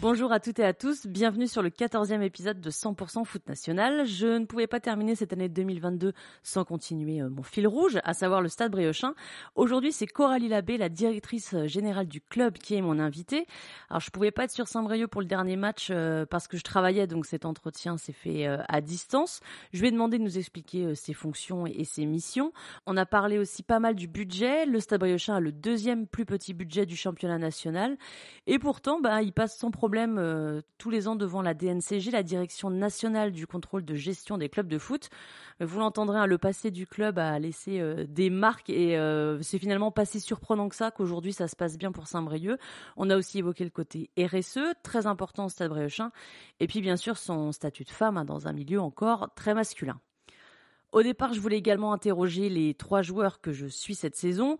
Bonjour à toutes et à tous, bienvenue sur le 14e épisode de 100% Foot National. Je ne pouvais pas terminer cette année 2022 sans continuer euh, mon fil rouge, à savoir le Stade Briochin. Aujourd'hui, c'est Coralie Labbé, la directrice euh, générale du club, qui est mon invitée. Alors, je pouvais pas être sur Saint-Brieuc pour le dernier match euh, parce que je travaillais, donc cet entretien s'est fait à distance. Je lui ai demandé de nous expliquer ses fonctions et ses missions. On a parlé aussi pas mal du budget. Le Stade Briochin a le deuxième plus petit budget du championnat national. Et pourtant, bah, il passe sans problème euh, tous les ans devant la DNCG, la Direction nationale du contrôle de gestion des clubs de foot. Euh, vous l'entendrez, hein, le passé du club a laissé euh, des marques et c'est finalement pas si surprenant que ça qu'aujourd'hui ça se passe bien pour Saint-Brieuc. On a aussi évoqué le côté RSE, très important au Stade Briochin, et puis bien sûr son statut de femme hein, dans un milieu encore très masculin. Au départ, je voulais également interroger les trois joueurs que je suis cette saison,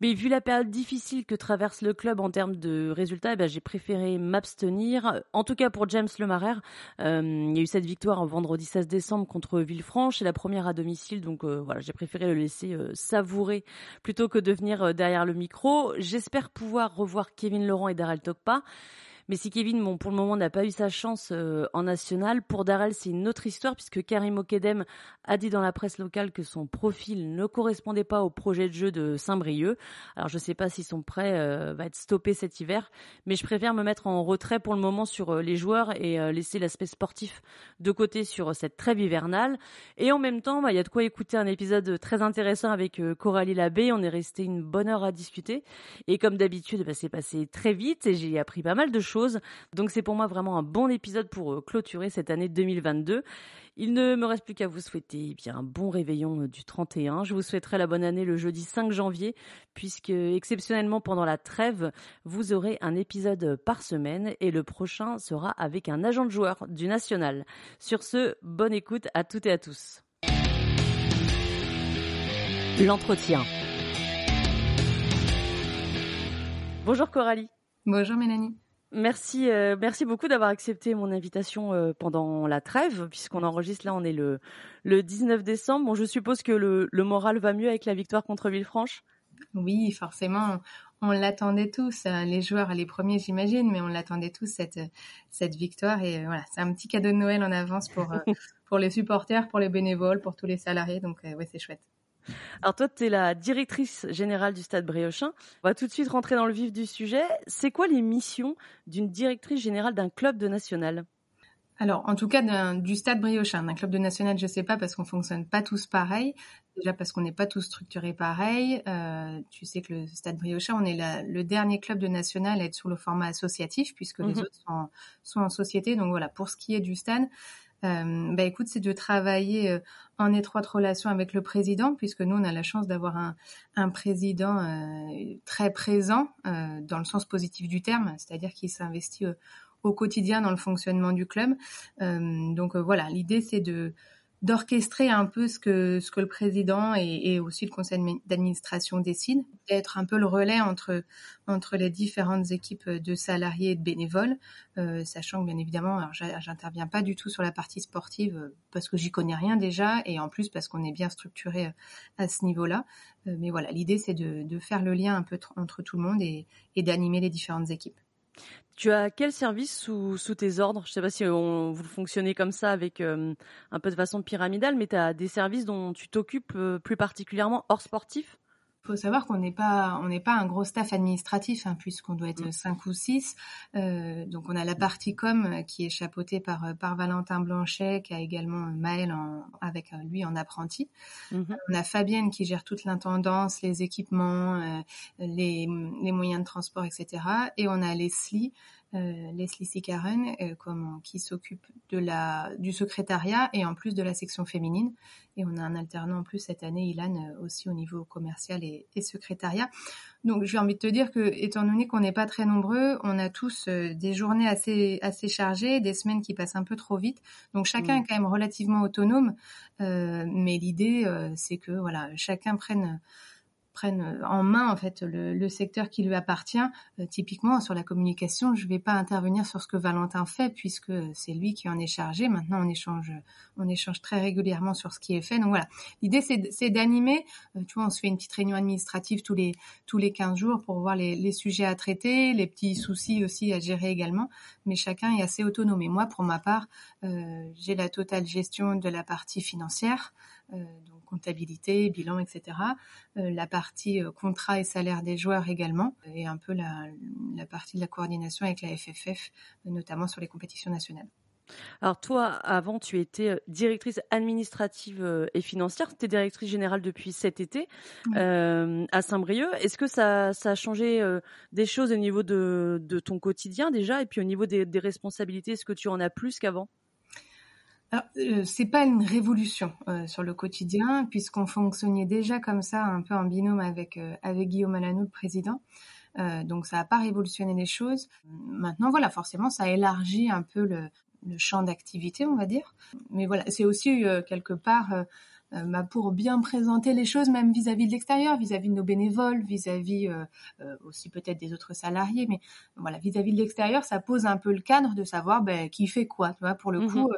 mais vu la période difficile que traverse le club en termes de résultats, eh ben, j'ai préféré m'abstenir. En tout cas pour James Lemarer, euh, il y a eu cette victoire en vendredi 16 décembre contre Villefranche, c'est la première à domicile, donc euh, voilà, j'ai préféré le laisser euh, savourer plutôt que de venir derrière le micro. J'espère pouvoir revoir Kevin Laurent et Daryl Tokpa. Mais si Kevin, bon, pour le moment, n'a pas eu sa chance euh, en national, pour Darrell, c'est une autre histoire puisque Karim Okedem a dit dans la presse locale que son profil ne correspondait pas au projet de jeu de Saint-Brieuc. Alors je ne sais pas si son prêt euh, va être stoppé cet hiver, mais je préfère me mettre en retrait pour le moment sur euh, les joueurs et laisser l'aspect sportif de côté sur cette trêve hivernale. Et en même temps, bah, il y a de quoi écouter un épisode très intéressant avec Coralie Labbé. On est resté une bonne heure à discuter. Et comme d'habitude, bah, c'est passé très vite et j'ai appris pas mal de choses donc c'est pour moi vraiment un bon épisode pour euh, clôturer cette année 2022. Il ne me reste plus qu'à vous souhaiter eh bien un bon réveillon euh, du 31. Je vous souhaiterai la bonne année le jeudi 5 janvier, puisque exceptionnellement pendant la trêve, vous aurez un épisode par semaine et le prochain sera avec un agent de joueur du national. Sur ce, bonne écoute à toutes et à tous. L'entretien. Bonjour Coralie. Bonjour Mélanie. Merci, euh, merci beaucoup d'avoir accepté mon invitation euh, pendant la trêve, puisqu'on enregistre là, on est le, le 19 décembre. Bon, je suppose que le, le moral va mieux avec la victoire contre Villefranche? Oui, forcément, on l'attendait tous, hein, les joueurs les premiers j'imagine, mais on l'attendait tous cette cette victoire et euh, voilà, c'est un petit cadeau de Noël en avance pour pour les supporters, pour les bénévoles, pour tous les salariés, donc ouais, c'est chouette. Alors toi, tu es la directrice générale du Stade Briochin. On va tout de suite rentrer dans le vif du sujet. C'est quoi les missions d'une directrice générale d'un club de national? Alors, en tout cas, du Stade Briochin, d'un club de national, je sais pas parce qu'on fonctionne pas tous pareil. Déjà parce qu'on n'est pas tous structurés pareil. Euh, tu sais que le Stade Briochin, on est le dernier club de national à être sur le format associatif puisque les mhm. autres sont, sont, en société. Donc voilà, pour ce qui est du Stade, bah écoute, c'est de travailler euh, en étroite relation avec le président, puisque nous on a la chance d'avoir un, un, président euh, très présent euh, dans le sens positif du terme, c'est-à-dire qu'il s'investit au quotidien dans le fonctionnement du club. donc voilà, l'idée c'est de d'orchestrer un peu ce que ce que le président et, aussi le conseil d'administration décident, d'être un peu le relais entre entre les différentes équipes de salariés et de bénévoles, euh, sachant que bien évidemment, j'interviens pas du tout sur la partie sportive euh, parce que j'y connais rien déjà et en plus parce qu'on est bien structuré euh, à ce niveau-là. mais voilà, l'idée c'est de, de faire le lien un peu entre tout le monde et, et d'animer les différentes équipes. Tu as quel service sous, sous tes ordres? Je ne sais pas si on, vous fonctionnez comme ça avec euh, un peu de façon pyramidale, mais tu as des services dont tu t'occupes euh, plus particulièrement hors sportif? Faut savoir qu'on n'est pas on n'est pas un gros staff administratif hein, puisqu'on doit être mm. cinq ou six. Euh, donc on a la partie com euh, qui est chapeautée par euh, par Valentin Blanchet qui a également Maël en, avec lui en apprenti. Mm-hmm. On a Fabienne qui gère toute l'intendance, les équipements, les, les moyens de transport, etc. Et on a Leslie Leslie Sikaren, qui s'occupe de la du secrétariat et en plus de la section féminine. Et on a un alternant en plus cette année, Ilan, aussi au niveau commercial et, et secrétariat. Donc j'ai envie de te dire que, étant donné qu'on n'est pas très nombreux, on a tous des journées assez assez chargées, des semaines qui passent un peu trop vite. Donc chacun mmh. est quand même relativement autonome, mais l'idée c'est que voilà chacun prenne prennent euh, en main en fait le, secteur qui lui appartient. Euh, typiquement sur la communication, je ne vais pas intervenir sur ce que Valentin fait puisque c'est lui qui en est chargé. Maintenant, on échange, on échange très régulièrement sur ce qui est fait. Donc voilà, l'idée c'est d'animer. Euh, tu vois, on se fait une petite réunion administrative tous les tous les 15 jours pour voir les, les sujets à traiter, les petits soucis aussi à gérer également. Mais chacun est assez autonome. Et moi, pour ma part, euh, j'ai la totale gestion de la partie financière. Euh, donc comptabilité, bilan, etc. Euh, la partie euh, contrat et salaire des joueurs également, et un peu la, partie de la coordination avec la FFF, notamment sur les compétitions nationales. Alors toi, avant, tu étais directrice administrative et financière. Tu es directrice générale depuis cet été à Saint-Brieuc. Est-ce que ça, a changé des choses au niveau de, ton quotidien déjà et puis au niveau des responsabilités Est-ce que tu en as plus qu'avant? C'est pas une révolution euh, sur le quotidien puisqu'on fonctionnait déjà comme ça un peu en binôme avec euh, avec Guillaume Alanou, le président. donc ça n'a pas révolutionné les choses. Maintenant voilà, forcément ça élargit un peu le, le champ d'activité, on va dire. Mais voilà, c'est aussi quelque part bah, pour bien présenter les choses, même vis-à-vis de l'extérieur, vis-à-vis de nos bénévoles, vis-à-vis aussi peut-être des autres salariés, mais voilà, vis-à-vis de l'extérieur, ça pose un peu le cadre de savoir ben, qui fait quoi, tu vois, pour le mmh coup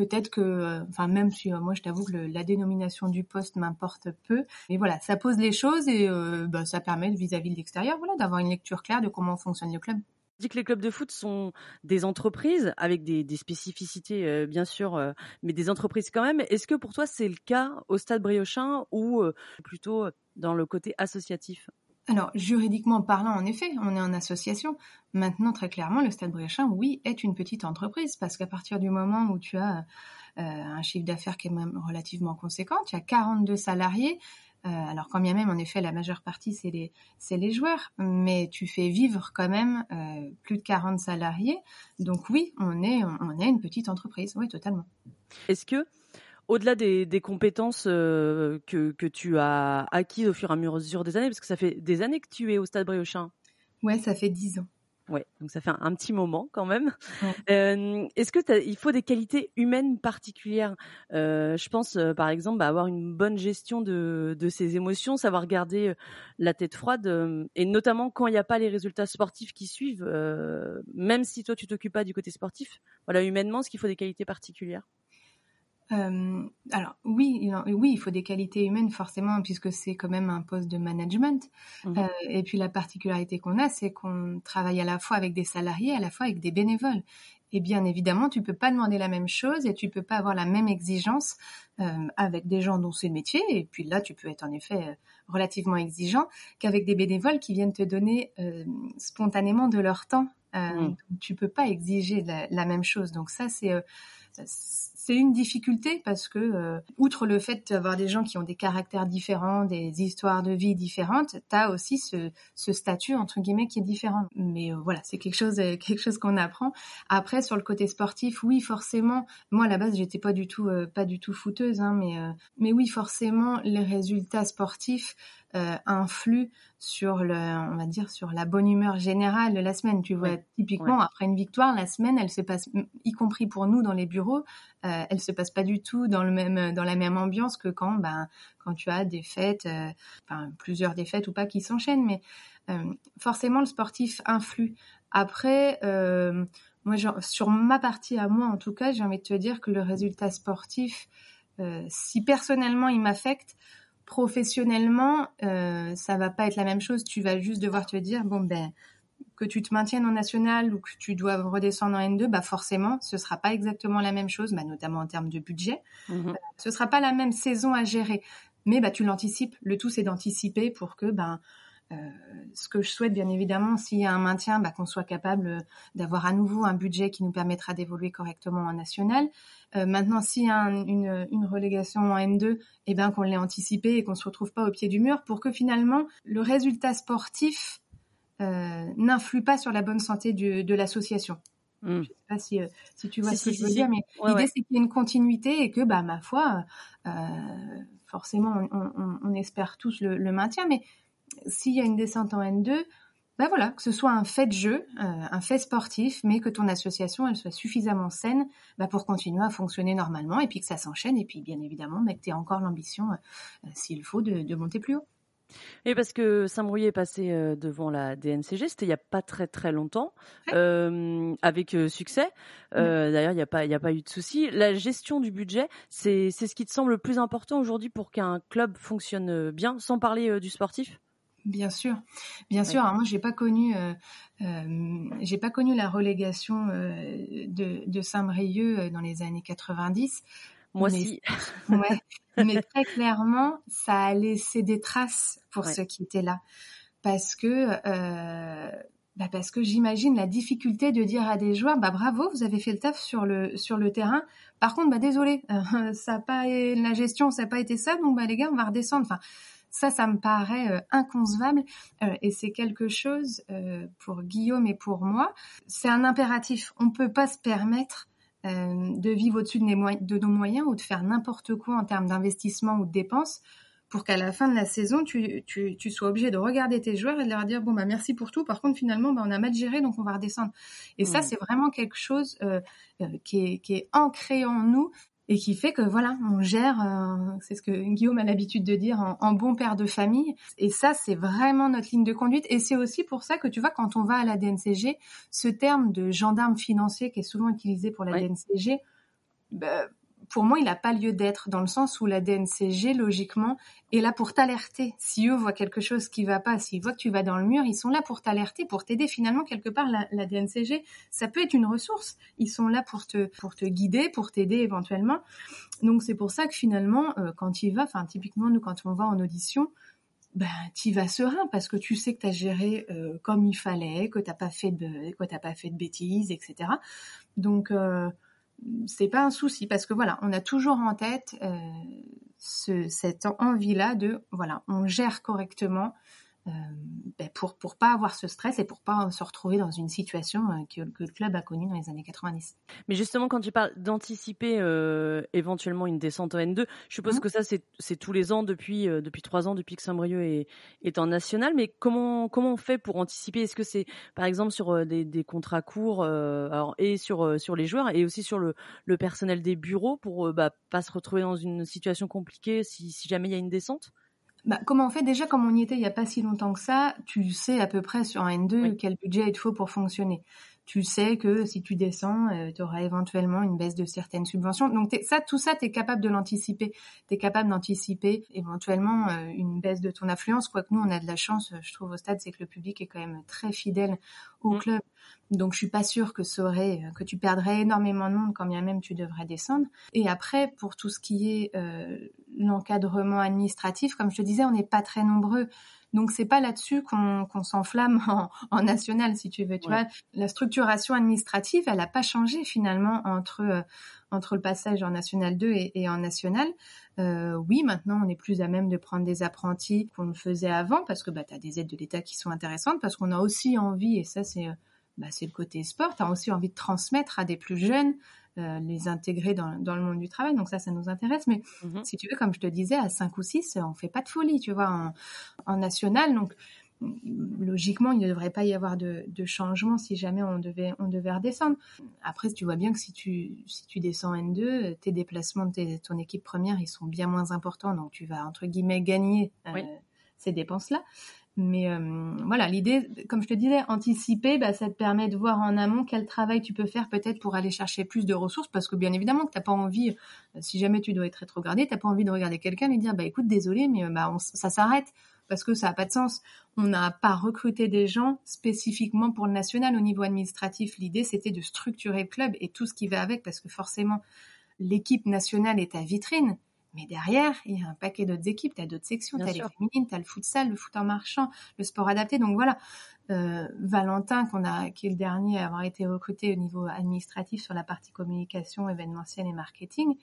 peut-être que, euh, enfin même si euh, moi je t'avoue que la dénomination du poste m'importe peu, mais voilà, ça pose les choses et euh, bah, ça permet vis-à-vis de l'extérieur, voilà, d'avoir une lecture claire de comment fonctionne le club. dis que les clubs de foot sont des entreprises avec des, spécificités bien sûr, mais des entreprises quand même. Est-ce que pour toi c'est le cas au Stade Briochin ou plutôt dans le côté associatif? Alors, juridiquement parlant, en effet, on est en association. Maintenant, très clairement, le Stade Bréchin, oui, est une petite entreprise parce qu'à partir du moment où tu as euh, un chiffre d'affaires qui est même relativement conséquent, tu as 42 salariés. Euh, alors, quand bien même, en effet, la majeure partie, c'est les, les joueurs, mais tu fais vivre quand même euh, plus de 40 salariés. Donc oui, on est, on est une petite entreprise, oui, totalement. Est-ce que au-delà des, compétences euh, que, tu as acquises au fur et à mesure des années, parce que ça fait des années que tu es au Stade Briochin. Ouais, ça fait dix ans. Ouais, donc ça fait un, petit moment quand même. Euh, est-ce que il faut des qualités humaines particulières? Euh, Je pense par exemple bah, avoir une bonne gestion de, ses émotions, savoir garder la tête froide, et notamment quand il n'y a pas les résultats sportifs qui suivent, même si toi tu t'occupes pas du côté sportif. Voilà, humainement, est-ce qu'il faut des qualités particulières? Euh, alors oui, il, oui, il faut des qualités humaines forcément puisque c'est quand même un poste de management. Mmh. Euh, et puis la particularité qu'on a, c'est qu'on travaille à la fois avec des salariés, à la fois avec des bénévoles. Et bien évidemment, tu peux pas demander la même chose et tu peux pas avoir la même exigence euh, avec des gens dont c'est le métier. Et puis là, tu peux être en effet euh, relativement exigeant qu'avec des bénévoles qui viennent te donner euh, spontanément de leur temps. Euh, mmh. Tu peux pas exiger la, la, même chose. Donc ça, c'est euh, c'est une difficulté parce que, euh, outre le fait d'avoir des gens qui ont des caractères différents, des histoires de vie différentes, tu as aussi ce, ce, statut, entre guillemets, qui est différent. Mais euh, voilà, c'est quelque chose, euh, quelque chose qu'on apprend. Après, sur le côté sportif, oui, forcément, moi, à la base, j'étais pas du tout, pas du tout fouteuse, hein, mais, mais oui, forcément, les résultats sportifs, euh, influe sur le, on va dire, sur la bonne humeur générale de la semaine. Tu vois, typiquement après une victoire, la semaine, elle se passe, y compris pour nous dans les bureaux, euh, elle se passe pas du tout dans le même, dans la même ambiance que quand, ben, quand tu as des fêtes, euh, enfin plusieurs défaites ou pas qui s'enchaînent, mais euh, forcément le sportif influe. Après. moi, sur ma partie à moi, en tout cas, j'ai envie de te dire que le résultat sportif, si personnellement il m'affecte, professionnellement, euh, ça va pas être la même chose. Tu vas juste devoir te dire, bon ben, que tu te maintiennes en national ou que tu dois redescendre en N2, bah forcément, ce sera pas exactement la même chose, bah notamment en termes de budget. Euh, ce sera pas la même saison à gérer, mais bah tu l'anticipes. Le tout c'est d'anticiper pour que ben euh, ce que je souhaite, bien évidemment, s'il y a un maintien, bah, qu'on soit capable d'avoir à nouveau un budget qui nous permettra d'évoluer correctement en national. Euh, maintenant, s'il y a une, une, relégation en N2, eh ben, qu'on l'ait anticipé et qu'on se retrouve pas au pied du mur pour que finalement le résultat sportif n'influe pas sur la bonne santé de l'association. Mmh. Je ne sais pas si, si tu vois ce que je veux dire, mais l'idée c'est qu'il y ait une continuité et que, bah, ma foi, forcément, on, espère tous le, le maintien, mais s'il y a une descente en N2, ben voilà, que ce soit un fait de jeu, euh, un fait sportif, mais que ton association elle soit suffisamment saine bah, pour continuer à fonctionner normalement et puis que ça s'enchaîne et puis bien évidemment bah, que tu aies encore l'ambition, euh, s'il faut, de, monter plus haut. Et parce que Saint-Brouillet est passé euh, devant la DNCG, c'était il n'y a pas très très longtemps, avec succès. D'ailleurs, il n'y a, pas, a pas eu de souci. La gestion du budget, c'est ce qui te semble le plus important aujourd'hui pour qu'un club fonctionne bien, sans parler du sportif? Bien sûr, bien sûr. Alors moi, j'ai pas connu, euh, euh, j'ai pas connu la relégation euh, de, de Saint-Brieuc dans les années 90. Moi aussi. ouais, mais très clairement, ça a laissé des traces pour ceux qui étaient là, parce que, bah parce que j'imagine la difficulté de dire à des joueurs, bah bravo, vous avez fait le taf sur le sur le terrain. Par contre, bah désolé, ça a pas la gestion, ça n'a pas été ça, donc bah les gars, on va redescendre. Enfin ça, ça me paraît euh, inconcevable euh, et c'est quelque chose euh, pour Guillaume et pour moi. C'est un impératif. On ne peut pas se permettre de vivre au-dessus de, nos moyens ou de faire n'importe quoi en termes d'investissement ou de dépenses pour qu'à la fin de la saison, tu, sois obligé de regarder tes joueurs et de leur dire bon bah merci pour tout. Par contre, finalement, bah, on a mal géré, donc on va redescendre. Et ça, c'est vraiment quelque chose qui, est, qui, est, ancré en nous et qui fait que voilà, on gère, euh, c'est ce que Guillaume a l'habitude de dire, en, bon père de famille. Et ça, c'est vraiment notre ligne de conduite. Et c'est aussi pour ça que tu vois, quand on va à la DNCG, ce terme de gendarme financier qui est souvent utilisé pour la DNCG, bah, pour moi, il n'a pas lieu d'être dans le sens où la DNCG, logiquement, est là pour t'alerter. Si eux voient quelque chose qui va pas, s'ils voient que tu vas dans le mur, ils sont là pour t'alerter, pour t'aider. Finalement, quelque part, la, DNCG, ça peut être une ressource. Ils sont là pour te, pour te guider, pour t'aider éventuellement. Donc, c'est pour ça que finalement, euh, quand il va, enfin, typiquement, nous, quand on va en audition, ben, tu vas serein parce que tu sais que tu as géré euh, comme il fallait, que tu n'as pas, fait de, que pas fait de bêtises, etc. Donc, euh, c'est pas un souci parce que voilà, on a toujours en tête euh, ce, cette envie-là de voilà, on gère correctement ben pour pour pas avoir ce stress et pour pas se retrouver dans une situation euh, que, le club a connue dans les années 90. Mais justement, quand tu parles d'anticiper euh, éventuellement une descente en N2, je suppose mmh. que ça c'est tous les ans depuis depuis trois ans depuis que Saint-Brieuc est, est en national. Mais comment comment on fait pour anticiper? Est-ce que c'est par exemple sur des, des contrats courts alors, et sur sur les joueurs et aussi sur le, le personnel des bureaux pour bah, pas se retrouver dans une situation compliquée si, si jamais il y a une descente? Bah, comment on fait déjà comme on y était il n'y a pas si longtemps que ça, tu sais à peu près sur un N2 quel budget il te faut pour fonctionner. Tu sais que si tu descends, euh, tu auras éventuellement une baisse de certaines subventions. Donc ça, tout ça, tu es capable de l'anticiper. Tu es capable d'anticiper éventuellement euh, une baisse de ton affluence. Quoique nous, on a de la chance, je trouve, au stade, c'est que le public est quand même très fidèle au mmh. club. Donc je suis pas sûre que ça aurait, euh, que tu perdrais énormément de monde quand bien même tu devrais descendre. Et après, pour tout ce qui est euh, l'encadrement administratif, comme je te disais, on n'est pas très nombreux. Donc c'est pas là-dessus qu'on s'enflamme en, national, si tu veux. Tu vois, la structuration administrative, elle n'a pas changé finalement entre euh, entre le passage en national 2 et, en national. Euh, oui, maintenant on est plus à même de prendre des apprentis qu'on le faisait avant parce que bah, tu as des aides de l'État qui sont intéressantes parce qu'on a aussi envie, et ça c'est bah, c'est le côté sport. Tu as aussi envie de transmettre à des plus jeunes, euh, les intégrer dans, le monde du travail. Donc ça, ça nous intéresse. Mais mhm. si tu veux, comme je te disais, à 5 ou 6, on fait pas de folie, tu vois, en, national. Donc logiquement, il ne devrait pas y avoir de, changement si jamais on devait, on devait redescendre. Après, tu vois bien que si tu, si tu descends N2, tes déplacements de ton équipe première, ils sont bien moins importants. Donc tu vas, entre guillemets, gagner euh, ces dépenses-là. Mais euh, voilà, l'idée, comme je te disais, anticiper, bah, ça te permet de voir en amont quel travail tu peux faire peut-être pour aller chercher plus de ressources, parce que bien évidemment que t'as pas envie, euh, si jamais tu dois être rétrogradé, t'as pas envie de regarder quelqu'un et dire, bah écoute, désolé, mais euh, bah ça s'arrête parce que ça n'a pas de sens. On n'a pas recruté des gens spécifiquement pour le national au niveau administratif. L'idée, c'était de structurer le club et tout ce qui va avec, parce que forcément, l'équipe nationale est ta vitrine. Mais derrière, il y a un paquet d'autres équipes, tu as d'autres sections, tu as les féminines, tu as le futsal, le foot en marchand, le sport adapté. Donc voilà, euh, Valentin, qu'on a, qui est le dernier à avoir été recruté au niveau administratif sur la partie communication, événementielle et marketing,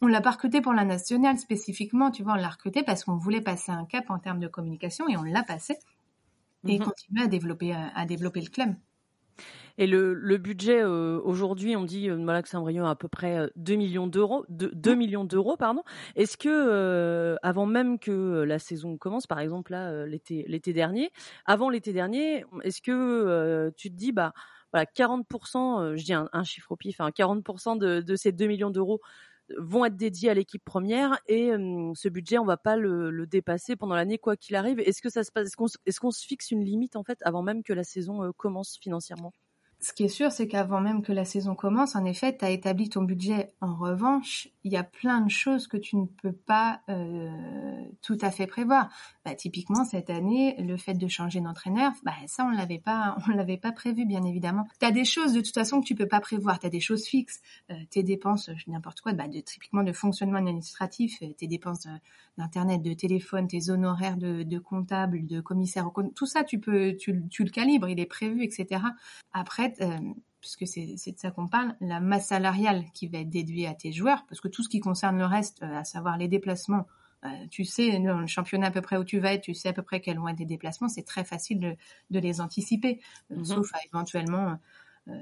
on l'a pas recruté pour la nationale spécifiquement, tu vois, on l'a recruté parce qu'on voulait passer un cap en termes de communication et on l'a passé. et continuer à développer, à développer le club. Et le, budget euh, aujourd'hui, on dit euh, voilà que Saint-Brieuc a à peu près 2 millions d'euros, 2, millions d'euros pardon. Est-ce que avant même que la saison commence, par exemple là l'été l'été dernier, avant l'été dernier, est-ce que tu te dis bah voilà 40%, je dis un, chiffre au pif, hein, 40% de, de ces 2 millions d'euros vont être dédiés à l'équipe première et ce budget on va pas le, dépasser pendant l'année quoi qu'il arrive. Est-ce que ça se passe Est-ce qu'on se fixe une limite en fait avant même que la saison commence financièrement? Ce qui est sûr, c'est qu'avant même que la saison commence, en effet, tu as établi ton budget. En revanche, il y a plein de choses que tu ne peux pas euh, tout à fait prévoir. Bah, typiquement, cette année, le fait de changer d'entraîneur, bah, ça, on l'avait pas, on l'avait pas prévu, bien évidemment. Tu as des choses, de toute façon, que tu peux pas prévoir. Tu as des choses fixes. Euh, tes dépenses, n'importe quoi, bah, de, typiquement de fonctionnement administratif, euh, tes dépenses d'internet, de téléphone, tes honoraires de, de comptable, de commissaire, tout ça, tu peux, tu le calibres, il est prévu, etc. Après, euh, puisque c'est de ça qu'on parle, la masse salariale qui va être déduite à tes joueurs, parce que tout ce qui concerne le reste, euh, à savoir les déplacements, euh, tu sais dans le championnat à peu près où tu vas être, tu sais à peu près quels vont être tes déplacements, c'est très facile de, de les anticiper, mhm. sauf à éventuellement euh,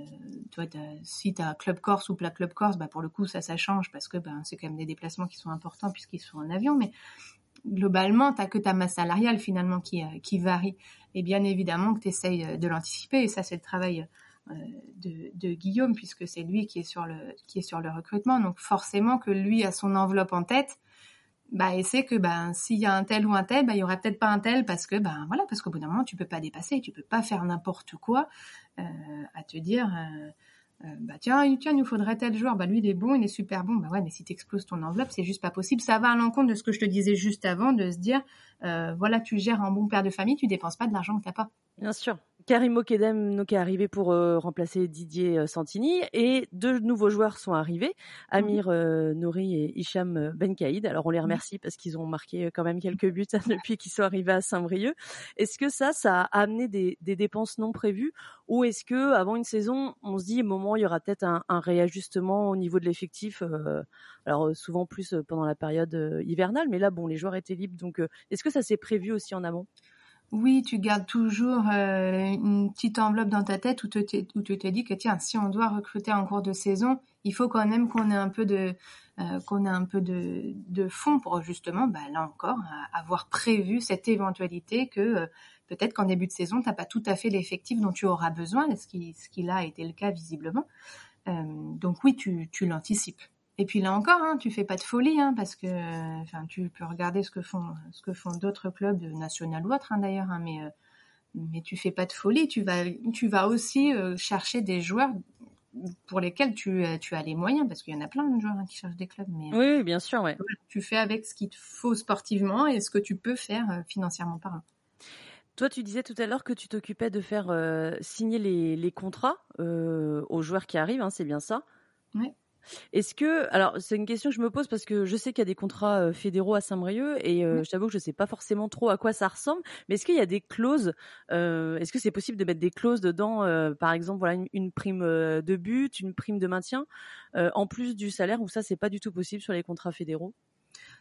toi, si tu as Club Corse ou Plat Club Corse, bah, pour le coup, ça, ça change parce que ben, c'est quand même des déplacements qui sont importants puisqu'ils sont en avion. Mais globalement, tu que ta masse salariale finalement qui, qui varie. Et bien évidemment que tu essayes de l'anticiper. Et ça, c'est le travail euh, de, Guillaume puisque c'est lui qui est sur le qui est sur le recrutement. Donc forcément que lui a son enveloppe en tête. Bah, et c'est que ben s'il y a un tel ou un tel, bah, il y aura peut-être pas un tel parce que ben voilà parce qu'au bout d'un moment tu peux pas dépasser, tu peux pas faire n'importe quoi euh, à te dire euh, bah tiens, tiens, il nous faudrait tel joueur, bah lui il est bon, il est super bon, bah ouais, mais si tu exploses ton enveloppe, c'est juste pas possible. Ça va à l'encontre de ce que je te disais juste avant, de se dire, voilà, tu gères un bon père de famille, tu dépenses pas de l'argent que t'as pas. Bien sûr. Karim Okedem donc, est arrivé pour euh, remplacer Didier euh, Santini et deux nouveaux joueurs sont arrivés, Amir mhm. euh, Nouri et Hicham Benkaïd. Alors on les mhm. remercie parce qu'ils ont marqué quand même quelques buts depuis qu'ils sont arrivés à Saint-Brieuc. Est-ce que ça, ça a amené des, dépenses non prévues ou est-ce que avant une saison, on se dit, moment il y aura peut-être un, réajustement au niveau de l'effectif Alors souvent plus pendant la période hivernale, mais là bon, les joueurs étaient libres, donc est-ce que ça s'est prévu aussi en amont? Oui, tu gardes toujours euh, une petite enveloppe dans ta tête où, tu te dis que tiens, si on doit recruter en cours de saison, il faut quand même qu'on ait un peu de euh, qu'on ait un peu de, de fonds pour justement, bah, là encore, avoir prévu cette éventualité que euh, peut-être qu'en début de saison, tu n'as pas tout à fait l'effectif dont tu auras besoin, ce qui, ce qui là a été le cas visiblement. donc oui, tu, tu l'anticipes. Et puis là encore, hein, tu fais pas de folie, hein, parce que, enfin, tu peux regarder ce que font, ce que font d'autres clubs de national ou autres, hein, d'ailleurs, hein, mais, euh, mais tu fais pas de folie. Tu vas, tu vas aussi euh, chercher des joueurs pour lesquels tu, euh, tu as les moyens, parce qu'il y en a plein de joueurs qui cherchent des clubs. Mais, oui, bien sûr, ouais. Tu fais avec ce qu'il te faut sportivement et ce que tu peux faire financièrement parlant. Toi, tu disais tout à l'heure que tu t'occupais de faire signer les, les contrats aux joueurs qui arrivent, c'est bien ça? Oui. Est-ce que, alors c'est une question que je me pose parce que je sais qu'il y a des contrats euh, fédéraux à Saint-Brieuc et euh, je t'avoue que je sais pas forcément trop à quoi ça ressemble. Mais est-ce qu'il y a des clauses euh, Est-ce que c'est possible de mettre des clauses dedans, par exemple, voilà une, prime de but, une prime de maintien, en plus du salaire ou ça c'est pas du tout possible sur les contrats fédéraux?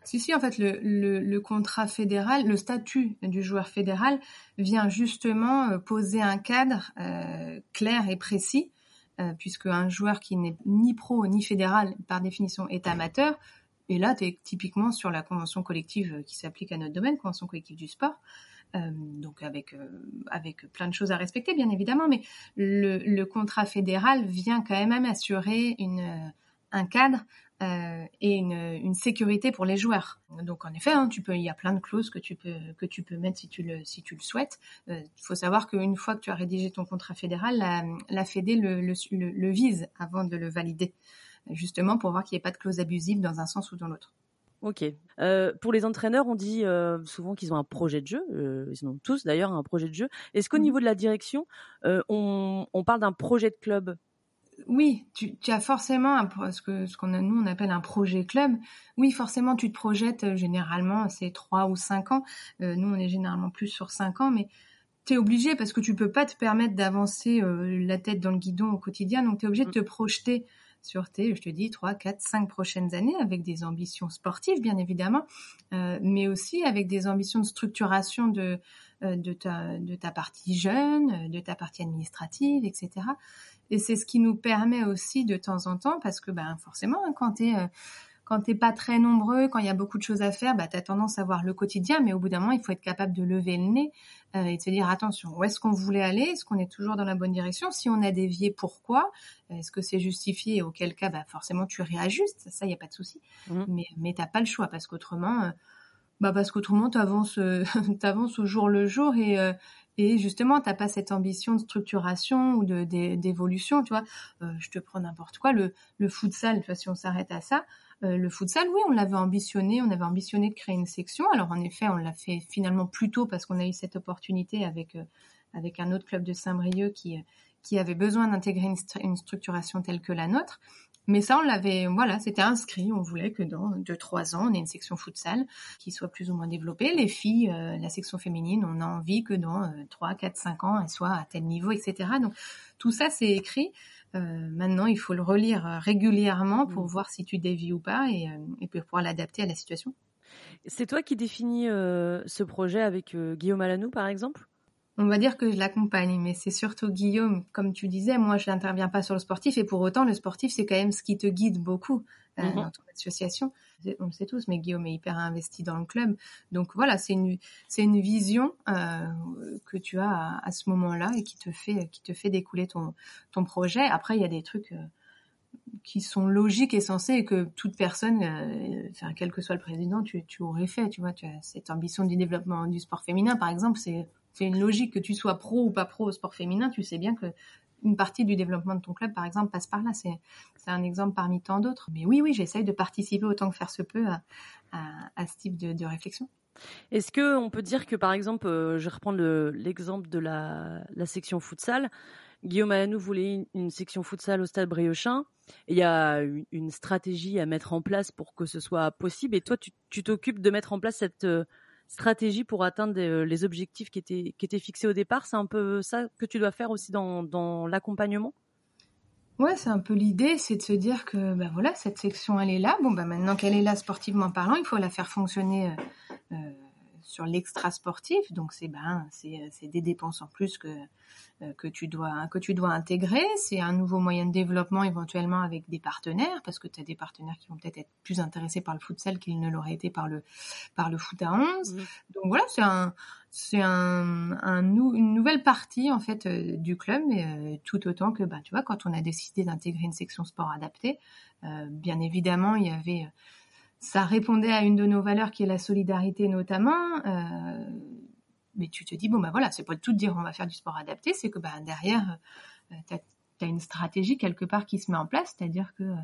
Si, si, en fait, le, le, contrat fédéral, le statut du joueur fédéral vient justement poser un cadre clair et précis euh, puisque un joueur qui n'est ni pro ni fédéral, par définition, est amateur. Et là, tu es typiquement sur la convention collective qui s'applique à notre domaine, convention collective du sport. Euh, donc avec euh, avec plein de choses à respecter bien évidemment, mais le contrat fédéral vient quand même assurer une un cadre euh, et une, une, sécurité pour les joueurs. Donc en effet, hein, tu peux, il y a plein de clauses que tu peux que tu peux mettre si tu le si tu le souhaites. Il euh, faut savoir qu'une fois que tu as rédigé ton contrat fédéral, la, la Fédé le, le, le, vise avant de le valider, justement pour voir qu'il n'y ait pas de clause abusive dans un sens ou dans l'autre. Ok. Euh, pour les entraîneurs, on dit euh, souvent qu'ils ont un projet de jeu. Euh, ils ont tous d'ailleurs un projet de jeu. Est-ce qu'au mmh. niveau de la direction, euh, on, on parle d'un projet de club? Oui, tu, as forcément un, ce que ce qu'on nous on appelle un projet club. Oui, forcément, tu te projettes euh, généralement c'est trois ou cinq ans. Euh, nous, on est généralement plus sur cinq ans, mais tu es obligé parce que tu peux pas te permettre d'avancer euh, la tête dans le guidon au quotidien, donc tu es obligé de te projeter sur tes, je te dis, 3, 4, 5 prochaines années avec des ambitions sportives, bien évidemment, mais aussi avec des ambitions de structuration de, de, ta, de ta partie jeune, de ta partie administrative, etc. Et c'est ce qui nous permet aussi de temps en temps, parce que ben, forcément, hein, quand tu es... Euh, quand t'es pas très nombreux, quand il y a beaucoup de choses à faire, bah, tu as tendance à voir le quotidien, mais au bout d'un moment, il faut être capable de lever le nez euh, et de se dire, attention, où est-ce qu'on voulait aller? Est-ce qu'on est toujours dans la bonne direction? Si on a dévié, pourquoi? Est-ce que c'est justifié? Et auquel cas, bah, forcément, tu réajustes, ça, il n'y a pas de souci. Mmh. Mais, mais tu pas le choix, parce qu'autrement... Euh, bah parce qu'autrement, tu avances, euh, au jour le jour et, euh, et justement, t'as pas cette ambition de structuration ou de d'évolution, tu vois. Euh, je te prends n'importe quoi, le, le futsal, tu si on s'arrête à ça, euh, le futsal, oui, on l'avait ambitionné, on avait ambitionné de créer une section. Alors en effet, on l'a fait finalement plus tôt parce qu'on a eu cette opportunité avec euh, avec un autre club de Saint-Brieuc qui qui avait besoin d'intégrer une, structuration telle que la nôtre. Mais ça, on l'avait, voilà, c'était inscrit. On voulait que dans deux, trois ans, on ait une section futsal qui soit plus ou moins développée. Les filles, la section féminine, on a envie que dans trois, quatre, cinq ans, elle soit à tel niveau, etc. Donc, tout ça, c'est écrit. Euh, maintenant, il faut le relire euh, régulièrement pour mmh. voir si tu dévis ou pas et, euh, et pour pouvoir l'adapter à la situation. C'est toi qui définis ce projet avec Guillaume Alanou, par exemple? On va dire que je l'accompagne, mais c'est surtout Guillaume, comme tu disais, moi je n'interviens pas sur le sportif et pour autant le sportif c'est quand même ce qui te guide beaucoup euh, mhm. dans ton association. On le sait tous, mais Guillaume est hyper investi dans le club, donc voilà c'est une c'est une vision euh, que tu as à, ce moment-là et qui te fait qui te fait découler ton ton projet. Après il y a des trucs euh, qui sont logiques et sensés et que toute personne, enfin, quel que soit le président, tu, tu aurais fait. Tu vois, tu as cette ambition du développement du sport féminin, par exemple, c'est c'est une logique que tu sois pro ou pas pro au sport féminin, tu sais bien que une partie du développement de ton club, par exemple, passe par là. C'est, un exemple parmi tant d'autres. Mais oui, oui, j'essaye de participer autant que faire se peut à, ce type de, réflexion. Est-ce que on peut dire que, par exemple, euh, je vais reprendre l'exemple de la, section futsal. Guillaume Ayanou voulait une, section futsal au stade Briochin. Il y a une, stratégie à mettre en place pour que ce soit possible. Et toi, tu t'occupes de mettre en place cette euh, stratégie pour atteindre euh, les objectifs qui étaient, qui étaient fixés au départ. C'est un peu ça que tu dois faire aussi dans, dans l'accompagnement? Ouais, c'est un peu l'idée, c'est de se dire que ben voilà, cette section elle est là. Bon ben maintenant qu'elle est là sportivement parlant, il faut la faire fonctionner euh, euh sur l'extra sportif. Donc c'est ben c'est des dépenses en plus que euh, que tu dois que tu dois intégrer. C'est un nouveau moyen de développement éventuellement avec des partenaires parce que tu as des partenaires qui vont peut-être être plus intéressés par le futsal qu'ils ne l'auraient été par le par le foot à 11. Mmh. Donc voilà, c'est un c'est un, un une nouvelle partie en fait euh, du club, mais euh, tout autant que bah tu vois quand on a décidé d'intégrer une section sport adaptée, bien évidemment il y avait ça répondait à une de nos valeurs qui est la solidarité notamment. Euh, mais tu te dis bon ben voilà, c'est pas tout de dire on va faire du sport adapté, c'est que ben derrière euh, tu as, une stratégie quelque part qui se met en place, c'est-à-dire que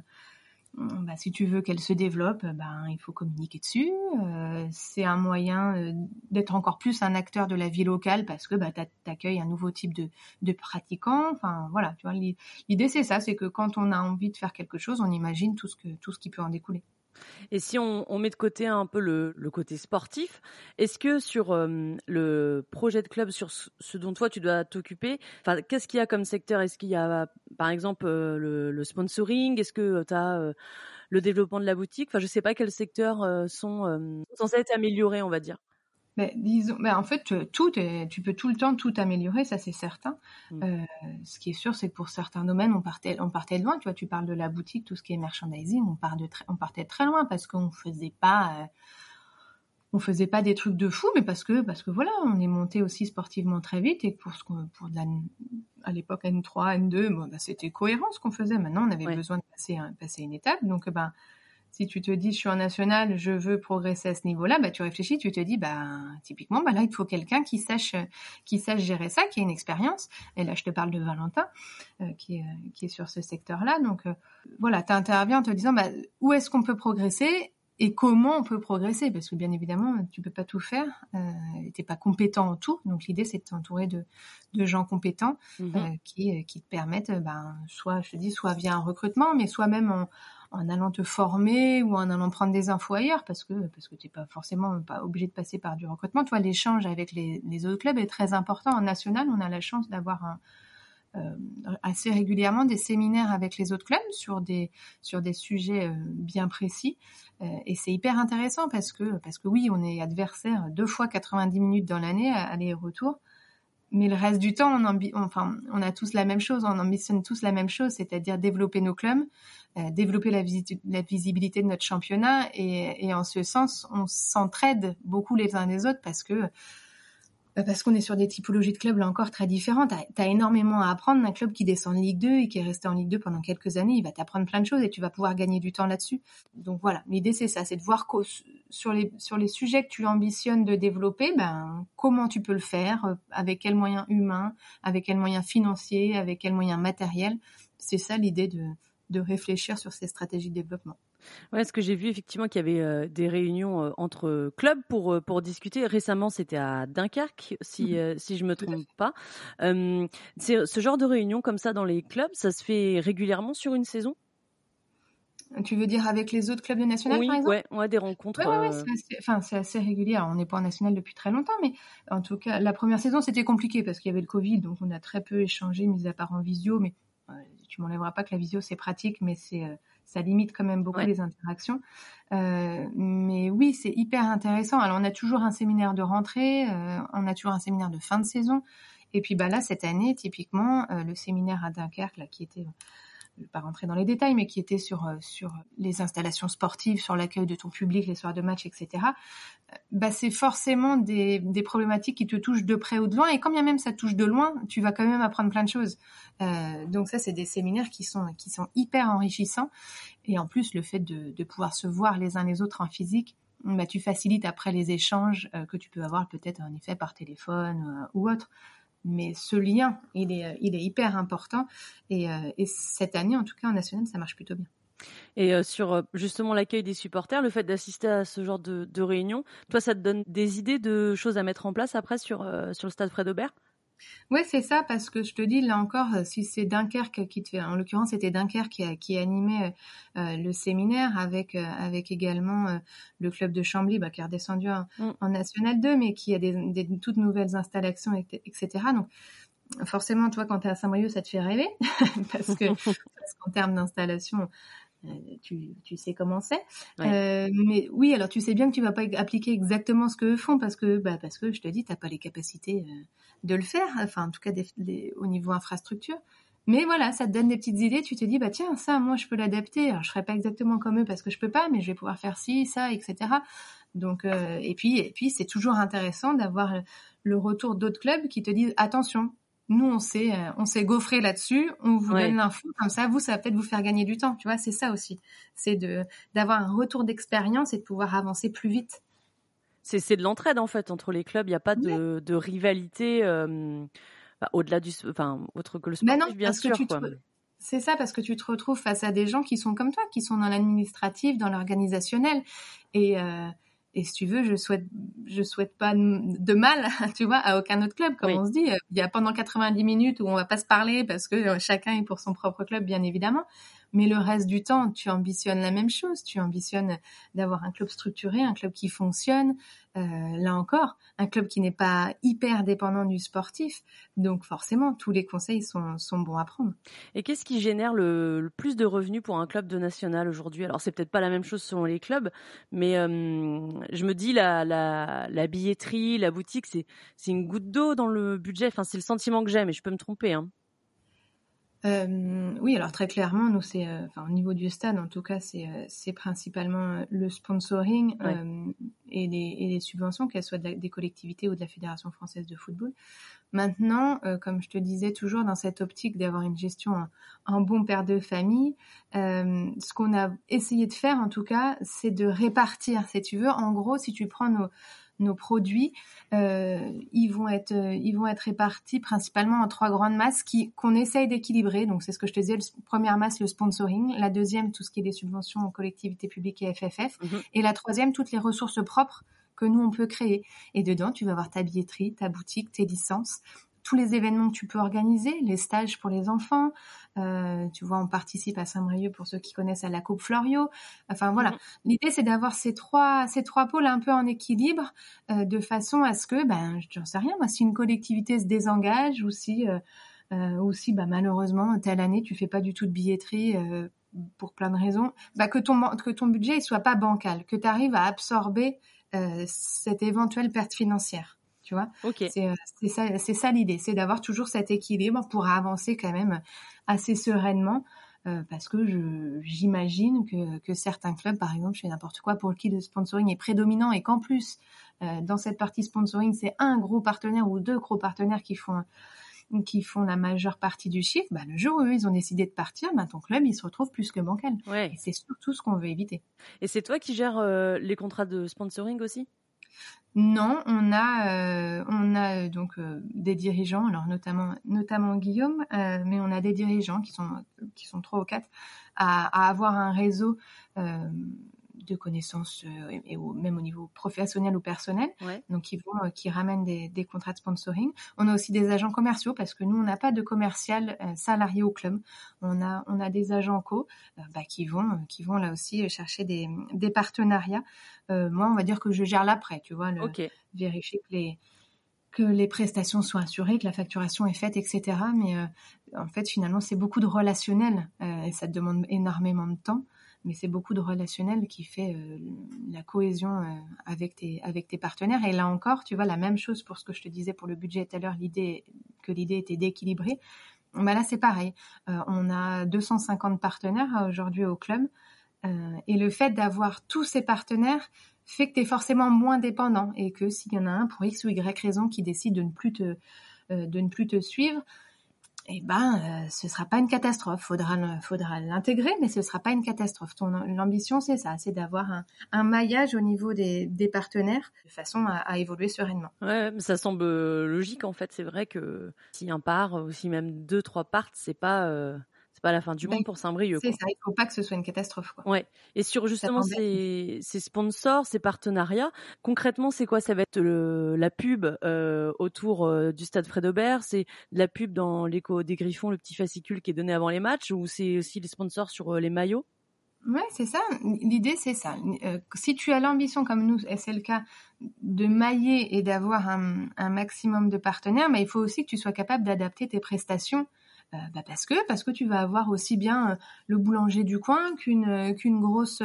bah, si tu veux qu'elle se développe, ben il faut communiquer dessus. Euh, c'est un moyen euh, d'être encore plus un acteur de la vie locale parce que bah, tu accueilles un nouveau type de, de pratiquants. Enfin voilà, tu vois l'idée c'est ça, c'est que quand on a envie de faire quelque chose, on imagine tout ce que tout ce qui peut en découler. Et si on, met de côté un peu le, côté sportif, est-ce que sur euh, le projet de club, sur ce dont toi tu dois t'occuper, qu'est-ce qu'il y a comme secteur? Est-ce qu'il y a par exemple euh, le, sponsoring? Est-ce que tu as euh, le développement de la boutique? Enfin, je sais pas quels secteurs sont censés être améliorés, on va dire. Mais disons, mais en fait, tout tu peux tout le temps tout améliorer, ça c'est certain. Mm. Euh, ce qui est sûr, c'est que pour certains domaines, on partait, on partait loin. Tu vois, tu parles de la boutique, tout ce qui est merchandising, on, part de on partait très loin parce qu'on faisait pas, euh, on faisait pas des trucs de fou, mais parce que, parce que voilà, on est monté aussi sportivement très vite et pour ce qu'on, pour de la, à l'époque N3, N2, bon, bah, c'était cohérent ce qu'on faisait. Maintenant, on avait besoin de passer, passer une étape, donc ben si tu te dis je suis en national, je veux progresser à ce niveau-là, bah tu réfléchis, tu te dis bah typiquement bah là il faut quelqu'un qui sache qui sache gérer ça, qui ait une expérience. Et là je te parle de Valentin euh, qui est qui est sur ce secteur-là. Donc euh, voilà, tu interviens en te disant bah où est-ce qu'on peut progresser et comment on peut progresser? Parce que bien évidemment tu peux pas tout faire euh, t'es pas compétent en tout donc l'idée c'est de t'entourer de, de gens compétents mmh euh, qui, qui te permettent ben soit je te dis soit via un recrutement mais soit même en, en allant te former ou en allant prendre des infos ailleurs parce que parce que tu n'es pas forcément pas obligé de passer par du recrutement. Toi, l'échange avec les, autres clubs est très important. En national, on a la chance d'avoir un, assez régulièrement des séminaires avec les autres clubs sur des sur des sujets bien précis et c'est hyper intéressant parce que parce que oui on est adversaire deux fois 90 minutes dans l'année aller-retour mais le reste du temps, on, enfin, on a tous la même chose, on ambitionne tous la même chose, c'est-à-dire développer nos clubs, euh, développer la, la, visibilité de notre championnat, et, et en ce sens, on s'entraide beaucoup les uns les autres parce que parce qu'on est sur des typologies de clubs là encore très différentes. Tu as, énormément à apprendre. Un club qui descend en Ligue 2 et qui est resté en Ligue 2 pendant quelques années, il va t'apprendre plein de choses et tu vas pouvoir gagner du temps là-dessus. Donc voilà, l'idée c'est ça, c'est de voir sur les, sur les sujets que tu ambitionnes de développer, ben, comment tu peux le faire, euh, avec quels moyens humains, avec quels moyens financiers, avec quels moyens matériels. C'est ça l'idée de, de réfléchir sur ces stratégies de développement. Ouais, ce que j'ai vu effectivement qu'il y avait euh, des réunions euh, entre clubs pour euh, pour discuter. Récemment, c'était à Dunkerque, si mmh. si je me trompe pas. c'est ce genre de réunion comme ça dans les clubs, ça se fait régulièrement sur une saison? Tu veux dire avec les autres clubs de national, par exemple? ouais, ouais, des rencontres. Ouais, c'est assez, enfin, c'est assez régulier. on n'est pas en national depuis très longtemps, mais en tout cas, la première saison, c'était compliqué parce qu'il y avait le Covid, donc on a très peu échangé, mis à part en visio. Mais tu m'enlèveras pas que la visio, c'est pratique, mais c'est ça limite quand même beaucoup les interactions. Euh, mais oui, c'est hyper intéressant. Alors on a toujours un séminaire de rentrée, euh, on a toujours un séminaire de fin de saison. Et puis bah là, cette année, typiquement, euh, le séminaire à Dunkerque, là, qui était je ne vais pas rentrer dans les détails, mais qui était sur, euh, sur les installations sportives, sur l'accueil de ton public, les soirs de match, etc., euh, bah, c'est forcément des, des, problématiques qui te touchent de près ou de loin. Et quand bien même ça touche de loin, tu vas quand même apprendre plein de choses. Euh, donc ça, c'est des séminaires qui sont, qui sont hyper enrichissants. Et en plus, le fait de, de pouvoir se voir les uns les autres en physique, bah, tu facilites après les échanges que tu peux avoir peut-être en effet par téléphone ou autre mais ce lien, il est, euh, il est hyper important. Et, euh, et, cette année, en tout cas en national, ça marche plutôt bien. Et euh, sur justement l'accueil des supporters, le fait d'assister à ce genre de, de réunion, toi, ça te donne des idées de choses à mettre en place après sur, sur le stade Fred Aubert? Oui, c'est ça, parce que je te dis, là encore, euh, si c'est Dunkerque qui te fait, en l'occurrence, c'était Dunkerque qui, qui animait euh, euh, le séminaire avec, avec également le club de Chambly, bah, qui est redescendu en, mm. National 2, mais qui a des, des, toutes nouvelles installations, etc. Donc, forcément, toi, quand tu es à Saint-Brieuc, ça te fait rêver, parce que parce qu'en termes d'installation, tu, tu, sais comment c'est. Euh, mais oui, alors tu sais bien que tu vas pas appliquer exactement ce qu'eux font parce que, bah, parce que je te dis, t'as pas les capacités de le faire, enfin en tout cas au niveau infrastructure. Mais voilà, ça te donne des petites idées. Tu te dis, bah tiens, ça, moi, je peux l'adapter. Alors, je ferai pas exactement comme eux parce que je peux pas, mais je vais pouvoir faire ci, ça, etc. Donc, euh, et puis, et puis, c'est toujours intéressant d'avoir le retour d'autres clubs qui te disent, attention, nous, on s'est, euh, on s'est gaufré là-dessus. On vous donne l'info comme ça. Vous, ça va peut-être vous faire gagner du temps. Tu vois, c'est ça aussi. C'est de d'avoir un retour d'expérience et de pouvoir avancer plus vite c'est de l'entraide en fait entre les clubs. Il n'y a pas de, de rivalité euh, bah, au-delà du, enfin autre que le sport, bien sûr. C'est ça parce que tu te retrouves face à des gens qui sont comme toi, qui sont dans l'administratif, dans l'organisationnel, et euh, et si tu veux, je souhaite, je souhaite pas de mal, tu vois, à aucun autre club. Comme on se dit, il y a pendant 90 minutes où on va pas se parler parce que euh, chacun est pour son propre club, bien évidemment. Mais le reste du temps, tu ambitionnes la même chose. Tu ambitionnes d'avoir un club structuré, un club qui fonctionne. Euh, là encore, un club qui n'est pas hyper dépendant du sportif. Donc forcément, tous les conseils sont, sont bons à prendre. Et qu'est-ce qui génère le, plus de revenus pour un club de national aujourd'hui? Alors c'est peut-être pas la même chose selon les clubs, mais euh, je me dis la, la, la billetterie, la boutique, c'est une goutte d'eau dans le budget. Enfin, c'est le sentiment que j'ai, mais je peux me tromper. Hein. Euh, oui, alors très clairement, nous c'est, euh, enfin au niveau du stade en tout cas, c'est euh, c'est principalement le sponsoring et, les, et les subventions, qu'elles soient des collectivités ou de la Fédération française de football. Maintenant, comme je te disais, toujours dans cette optique d'avoir une gestion en, bon père de famille, ce qu'on a essayé de faire en tout cas, c'est de répartir, si tu veux. En gros, si tu prends nos nos produits, euh, ils vont être euh, ils vont être répartis principalement en trois grandes masses qui qu'on essaye d'équilibrer. Donc c'est ce que je te disais, la première masse le sponsoring, la deuxième tout ce qui est des subventions aux collectivités publiques et FFF, mhm. et la troisième toutes les ressources propres que nous on peut créer. Et dedans tu vas avoir ta billetterie, ta boutique, tes licences, tous les événements que tu peux organiser, les stages pour les enfants. Euh, tu vois, on participe à Saint-Brieuc pour ceux qui connaissent à la Coupe Florio. Enfin voilà, mhm. l'idée c'est d'avoir ces trois ces trois pôles un peu en équilibre, euh, de façon à ce que, ben, j'en sais rien, moi, si une collectivité se désengage ou si euh, ou si bah, malheureusement telle année tu fais pas du tout de billetterie pour plein de raisons, bah, que ton que ton budget ne soit pas bancal, que tu arrives à absorber cette éventuelle perte financière. Tu vois, c'est ça, c'est ça l'idée, c'est d'avoir toujours cet équilibre pour avancer quand même assez sereinement euh, parce que j'imagine que, que, certains clubs, par exemple, je fais n'importe quoi, pour qui le sponsoring est prédominant et qu'en plus, euh, dans cette partie sponsoring, c'est un gros partenaire ou deux gros partenaires qui font qui font la majeure partie du chiffre, bah, le jour où ils ont décidé de partir, bah, ton club, il se retrouve plus que bancal. Ouais. c'est surtout ce qu'on veut éviter. Et c'est toi qui gères euh, les contrats de sponsoring aussi? Non, on a, euh, on a euh, donc euh, des dirigeants, alors notamment, notamment Guillaume, mais on a des dirigeants qui sont, qui sont trois ou quatre à, à avoir un réseau de connaissances euh, et, même au niveau professionnel ou personnel. Donc, qui vont, euh, qui ramènent des, contrats de sponsoring. On a aussi des agents commerciaux parce que nous, on n'a pas de commercial euh, salarié au club. On a, on a des agents co bah, qui vont, qui vont là aussi chercher des, des partenariats. moi, on va dire que je gère l'après, tu vois, le, vérifier que les que les prestations soient assurées, que la facturation est faite, etc. Mais en fait, finalement, c'est beaucoup de relationnel et ça demande énormément de temps mais c'est beaucoup de relationnel qui fait euh, la cohésion euh, avec tes partenaires. Et là encore, tu vois la même chose pour ce que je te disais pour le budget tout à l'heure, l'idée que l'idée était d'équilibrer. Bah là c'est pareil. Euh, on a 250 partenaires aujourd'hui au club, et le fait d'avoir tous ces partenaires fait que tu es forcément moins dépendant et que s'il y en a un pour x ou y raison qui décide de ne plus te suivre, eh ben, euh, ce sera pas une catastrophe. Faudra, faudra l'intégrer, mais ce sera pas une catastrophe. Ton l'ambition, c'est ça, c'est d'avoir un, un, maillage au niveau des, des partenaires de façon à, à, évoluer sereinement. Ouais, ça semble euh, logique en fait. C'est vrai que si un part, ou si même deux, trois partent, c'est pas euh, pas la fin du monde pour Saint-Brieuc. C'est ça, il faut pas que ce soit une catastrophe. Quoi. Ouais. Et sur justement ces, ces, sponsors, ces partenariats, concrètement, c'est quoi? Ça va être le, la pub euh, autour euh, du stade Fred Aubert, c'est la pub dans l'écho des Griffons, le petit fascicule qui est donné avant les matchs, ou c'est aussi les sponsors sur euh, les maillots? Ouais, c'est ça. L'idée, c'est ça. si tu as l'ambition, comme nous, et c'est le cas, de mailler et d'avoir un, un, maximum de partenaires, mais il faut aussi que tu sois capable d'adapter tes prestations bah parce que tu vas avoir aussi bien euh, le boulanger du coin qu'une euh, grosse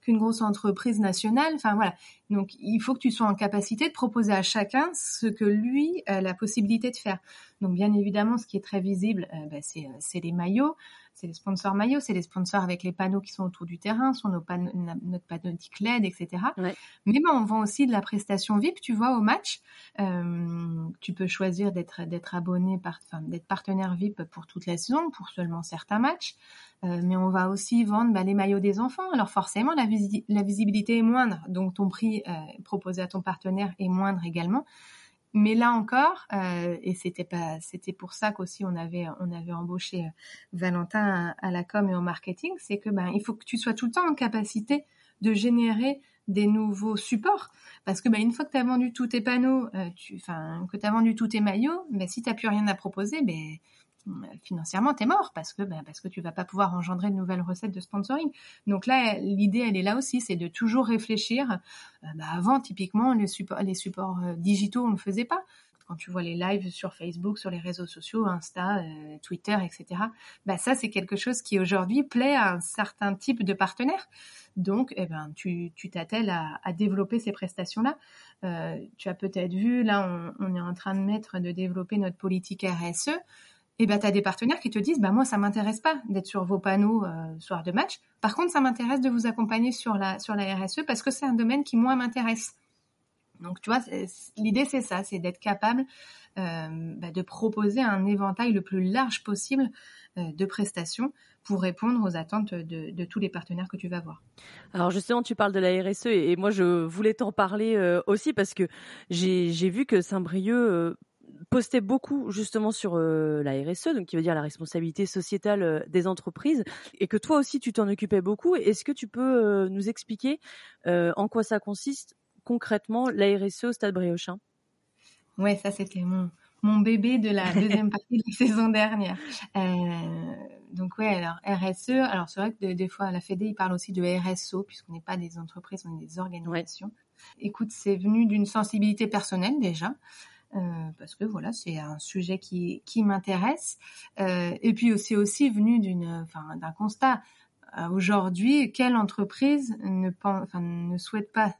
qu'une grosse entreprise nationale. Enfin voilà. Donc il faut que tu sois en capacité de proposer à chacun ce que lui a la possibilité de faire. Donc bien évidemment, ce qui est très visible, bah, c'est c'est les maillots c'est les sponsors maillots, c'est les sponsors avec les panneaux qui sont autour du terrain, sont nos panneaux, notre panneau LED, etc. Mais ben, on vend aussi de la prestation VIP, tu vois, au match. Euh, tu peux choisir d'être d'être abonné, par, enfin, d'être partenaire VIP pour toute la saison, pour seulement certains matchs. Euh, mais on va aussi vendre bah, les maillots des enfants. Alors forcément, la, la visibilité est moindre, donc ton prix euh, proposé à ton partenaire est moindre également. Mais là encore, euh, et c'était pas, c'était pour ça qu'aussi on avait, on avait embauché euh, Valentin à, la com et au marketing, c'est que ben il faut que tu sois tout le temps en capacité de générer des nouveaux supports. Parce que ben une fois que tu as vendu tous tes panneaux, euh, enfin que tu as vendu tous tes maillots, ben si t'as plus rien à proposer, ben financièrement, t'es mort parce que ben, parce que tu vas pas pouvoir engendrer de nouvelles recettes de sponsoring. Donc là, l'idée, elle est là aussi, c'est de toujours réfléchir. Bah, avant, typiquement, les supports, les supports euh, digitaux, on ne faisait pas. Quand tu vois les lives sur Facebook, sur les réseaux sociaux, Insta, euh, Twitter, etc. Bah ça, c'est quelque chose qui aujourd'hui plaît à un certain type de partenaire. Donc, eh ben, tu t'attelles à, à, développer ces prestations-là. Euh, tu as peut-être vu, là, on, on, est en train de mettre, de développer notre politique RSE et ben tu as des partenaires qui te disent bah moi ça m'intéresse pas d'être sur vos panneaux euh, soir de match. Par contre, ça m'intéresse de vous accompagner sur la sur la RSE parce que c'est un domaine qui moi m'intéresse. Donc tu vois, l'idée c'est ça, c'est d'être capable euh, bah, de proposer un éventail le plus large possible euh, de prestations pour répondre aux attentes de, tous les partenaires que tu vas voir. Alors justement, tu parles de la RSE et, moi je voulais t'en parler aussi parce que j'ai vu que Saint-Brieuc postait beaucoup justement sur euh, la RSE, donc qui veut dire la responsabilité sociétale euh, des entreprises, et que toi aussi tu t'en occupais beaucoup. Est-ce que tu peux euh, nous expliquer en quoi ça consiste concrètement la RSE au Stade Briochin Ouais, ça c'était mon mon bébé de la deuxième partie de la saison dernière. donc ouais, alors RSE, alors c'est vrai que des fois à la Fédé ils parlent aussi de RSO puisqu'on n'est pas des entreprises, on est des organisations. Écoute, c'est venu d'une sensibilité personnelle déjà. Parce que voilà, c'est un sujet qui, qui m'intéresse. et puis c'est aussi venu d'une, enfin, d'un constat. Aujourd'hui, quelle entreprise ne, enfin, ne souhaite pas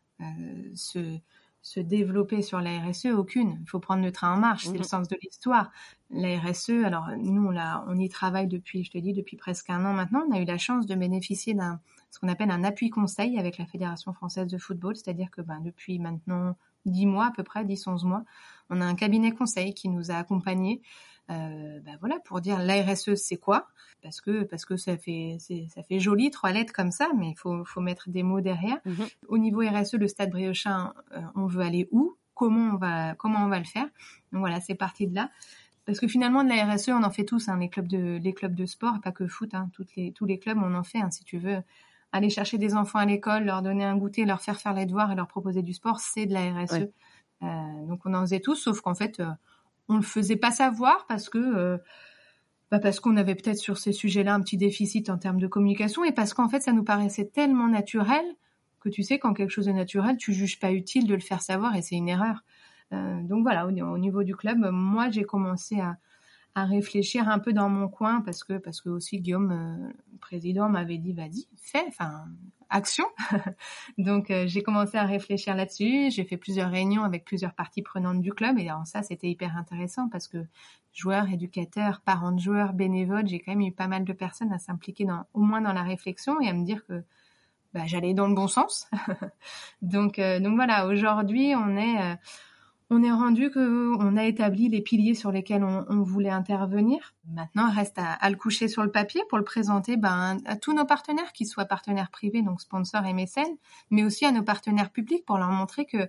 se se développer sur la RSE, aucune. Il faut prendre le train en marche, c'est le mhm. sens de l'histoire. La RSE, alors nous, on, on y travaille depuis, je te dis, depuis presque un an maintenant. On a eu la chance de bénéficier d'un ce qu'on appelle un appui conseil avec la Fédération française de football, c'est-à-dire que ben, depuis maintenant 10 mois à peu près, 10-11 mois, on a un cabinet conseil qui nous a accompagnés euh, ben voilà, pour dire la RSE c'est quoi? Parce que parce que ça fait ça fait joli trois lettres comme ça mais il faut faut mettre des mots derrière. Mhm. Au niveau RSE le Stade Briochin euh, on veut aller où? Comment on va comment on va le faire? Donc voilà, c'est parti de là. Parce que finalement de la RSE on en fait tous hein, les clubs de les clubs de sport pas que foot hein, toutes les tous les clubs on en fait hein, si tu veux aller chercher des enfants à l'école, leur donner un goûter, leur faire faire les devoirs et leur proposer du sport, c'est de la RSE. Donc on en faisait tous, sauf qu'en fait, euh, on le faisait pas savoir parce que euh, bah parce qu'on avait peut-être sur ces sujets-là un petit déficit en termes de communication et parce qu'en fait ça nous paraissait tellement naturel que tu sais quand quelque chose est naturel, tu juges pas utile de le faire savoir et c'est une erreur. donc voilà, au, niveau du club, moi j'ai commencé à, à réfléchir un peu dans mon coin parce que parce que aussi Guillaume euh, président m'avait dit vas-y fais enfin action donc euh, j'ai commencé à réfléchir là-dessus. J'ai fait plusieurs réunions avec plusieurs parties prenantes du club. Et en ça c'était hyper intéressant parce que joueurs éducateurs parents de joueurs bénévoles j'ai quand même eu pas mal de personnes à s'impliquer dans au moins dans la réflexion et à me dire que bah, j'allais dans le bon sens. Donc euh, donc voilà aujourd'hui on est on est rendu que on a établi les piliers sur lesquels on, voulait intervenir. Maintenant, il reste à, le coucher sur le papier pour le présenter ben, à tous nos partenaires, qu'ils soient partenaires privés, donc sponsors et mécènes, mais aussi à nos partenaires publics pour leur montrer que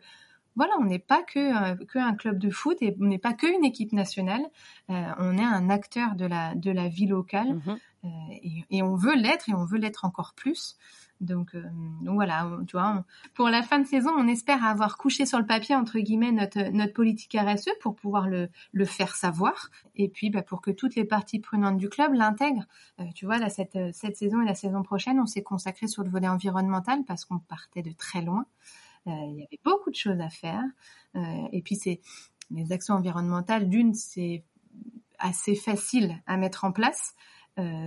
voilà, on n'est pas que, euh, que un club de foot et on n'est pas qu'une équipe nationale. Euh, on est un acteur de la de la vie locale mmh euh, et, et, on veut l'être et on veut l'être encore plus. Donc, euh, donc voilà, tu vois, pour la fin de saison, on espère avoir couché sur le papier entre guillemets notre notre politique RSE pour pouvoir le le faire savoir et puis bah, pour que toutes les parties prenantes du club l'intègrent. Euh, tu vois, cette cette saison et la saison prochaine, on s'est consacré sur le volet environnemental parce qu'on partait de très loin. Euh, il y avait beaucoup de choses à faire et puis c'est les actions environnementales. D'une, c'est assez facile à mettre en place.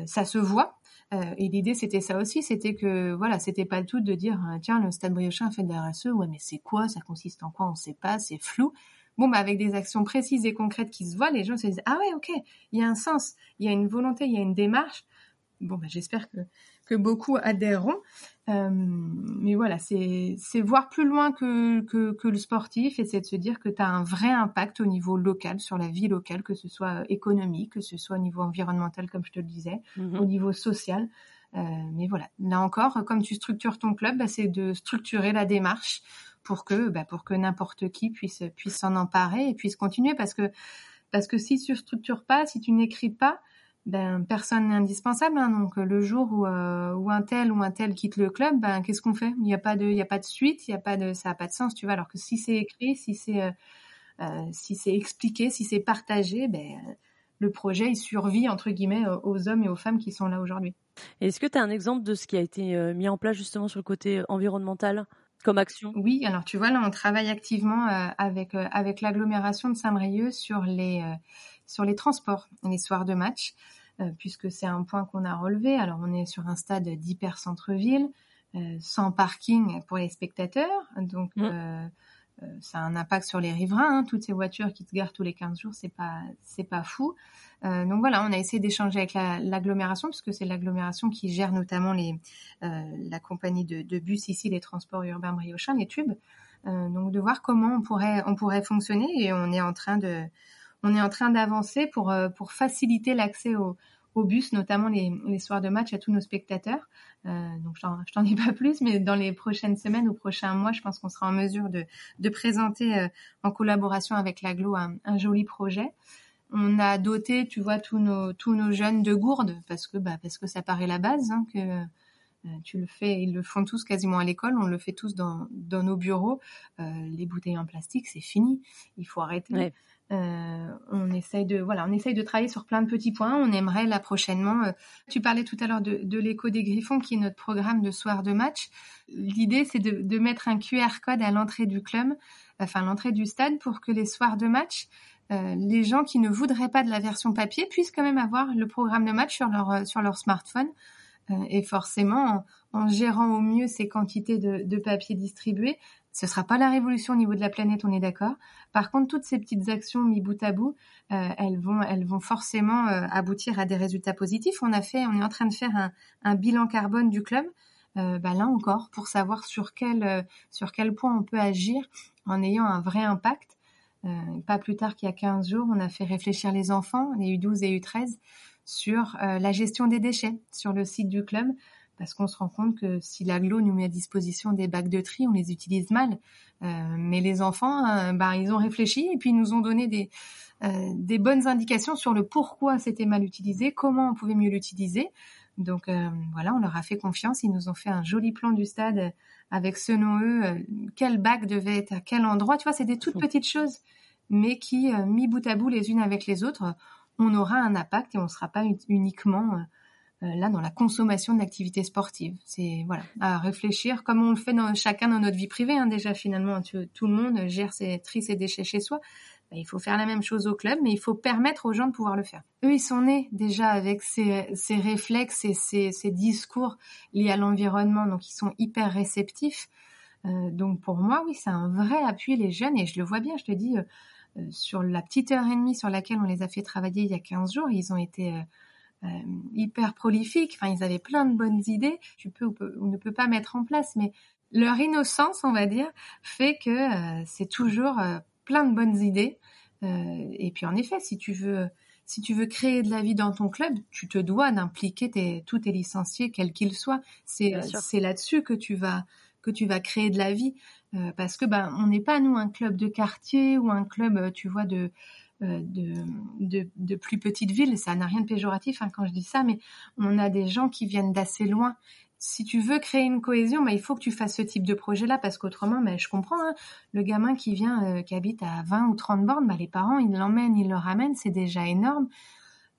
ça se voit, euh, et l'idée, c'était ça aussi, c'était que voilà, c'était pas tout de dire euh, tiens, le Stade Briochin fait de la RSE, ouais, mais c'est quoi? Ça consiste en quoi? On sait pas, c'est flou. Bon, bah avec des actions précises et concrètes qui se voient, les gens se disent ah ouais, ok, il y a un sens, il y a une volonté, il y a une démarche. Bon, bah, j'espère que que beaucoup adhéreront. Euh, mais voilà, c'est voir plus loin que, que, que, le sportif et c'est de se dire que tu as un vrai impact au niveau local, sur la vie locale, que ce soit économique, que ce soit au niveau environnemental, comme je te le disais, mhm. au niveau social. Euh, mais voilà, là encore, comme tu structures ton club, bah, c'est de structurer la démarche pour que, bah, pour que n'importe qui puisse puisse s'en emparer et puisse continuer parce que parce que si tu structures pas, si tu n'écris pas, ben personne n'est indispensable. Hein, donc le jour où, euh, où un tel ou un tel quitte le club, ben qu'est-ce qu'on fait? Il n'y a pas de, il y a pas de suite, il y a pas de, ça a pas de sens, tu vois. Alors que si c'est écrit, si c'est, euh, euh si c'est expliqué, si c'est partagé, ben le projet il survit entre guillemets aux hommes et aux femmes qui sont là aujourd'hui. Est-ce que tu as un exemple de ce qui a été euh, mis en place justement sur le côté environnemental comme action? Oui, alors tu vois là on travaille activement avec avec l'agglomération de Saint-Brieuc sur les sur les transports les soirs de match. Euh, puisque c'est un point qu'on a relevé. Alors on est sur un stade d'hyper centre-ville, euh, sans parking pour les spectateurs, donc mmh. euh, ça a un impact sur les riverains. Hein. Toutes ces voitures qui se garent tous les 15 jours, c'est pas c'est pas fou. donc voilà, on a essayé d'échanger avec l'agglomération puisque c'est l'agglomération qui gère notamment les la compagnie de, de, bus ici, les transports urbains briochin, les tubes. donc de voir comment on pourrait on pourrait fonctionner et on est en train de on est en train d'avancer pour, euh, faciliter l'accès au, bus, notamment les, soirs de match à tous nos spectateurs. Euh, donc je t'en dis pas plus, mais dans les prochaines semaines ou prochains mois, je pense qu'on sera en mesure de, présenter euh, en collaboration avec l'aglo un, joli projet. On a doté, tu vois, tous nos jeunes de gourdes parce que bah parce que ça paraît la base hein, que tu le fais, ils le font tous quasiment à l'école, on le fait tous dans nos bureaux. les bouteilles en plastique, c'est fini, il faut arrêter. Euh, on essaye de voilà, on essaye de travailler sur plein de petits points. On aimerait là prochainement. Euh, tu parlais tout à l'heure de, de l'écho des Griffons, qui est notre programme de soir de match. L'idée, c'est de, de, mettre un QR code à l'entrée du club enfin l'entrée du stade, pour que les soirs de match, les gens qui ne voudraient pas de la version papier puissent quand même avoir le programme de match sur leur sur leur smartphone. et forcément, en, gérant au mieux ces quantités de, de papier distribués, ce sera pas la révolution au niveau de la planète, on est d'accord. Par contre, toutes ces petites actions mis bout à bout, euh, elles vont, elles vont forcément euh, aboutir à des résultats positifs. On a fait, on est en train de faire un, bilan carbone du club. Euh, bah là encore, pour savoir sur quel, sur quel point on peut agir en ayant un vrai impact. Pas plus tard qu'il y a 15 jours, on a fait réfléchir les enfants, les U12 et U13, sur la gestion des déchets sur le site du club parce qu'on se rend compte que si l'aglo nous met à disposition des bacs de tri, on les utilise mal. Euh, mais les enfants, euh, bah, ils ont réfléchi et puis ils nous ont donné des, euh, des bonnes indications sur le pourquoi c'était mal utilisé, comment on pouvait mieux l'utiliser. Donc voilà, on leur a fait confiance. Ils nous ont fait un joli plan du stade avec selon eux quel bac devait être à quel endroit. Tu vois, c'est des toutes petites choses, mais qui, mis bout à bout les unes avec les autres, on aura un impact et on ne sera pas uniquement euh, là dans la consommation de l'activité sportive. C'est voilà à réfléchir comme on le fait dans, chacun dans notre vie privée. Hein, déjà finalement, tout le monde gère ses trie ses déchets chez soi. Ben, il faut faire la même chose au club, mais il faut permettre aux gens de pouvoir le faire. Eux, ils sont nés déjà avec ces, ces réflexes et ces, ces, discours liés à l'environnement, donc ils sont hyper réceptifs. Euh, donc pour moi, oui, c'est un vrai appui les jeunes et je le vois bien. Je te dis, euh, euh sur la petite heure et demie sur laquelle on les a fait travailler il y a 15 jours, ils ont été euh, euh, hyper prolifiques. Enfin, ils avaient plein de bonnes idées. Tu peux ou, ne peux pas mettre en place, mais leur innocence, on va dire, fait que euh, c'est toujours euh, plein de bonnes idées. et puis en effet, si tu veux si tu veux créer de la vie dans ton club, tu te dois d'impliquer tes, tous tes licenciés, quels qu'ils soient. C'est c'est là-dessus que tu vas que tu vas créer de la vie, parce que ben on n'est pas nous un club de quartier ou un club, tu vois, de euh, de, de, de, plus petites villes. Ça n'a rien de péjoratif hein, quand je dis ça, mais on a des gens qui viennent d'assez loin. Si tu veux créer une cohésion, bah, il faut que tu fasses ce type de projet-là parce qu'autrement, bah, je comprends, hein, le gamin qui vient, euh, qui habite à 20 ou 30 bornes, bah, les parents, ils l'emmènent, ils le ramènent, c'est déjà énorme.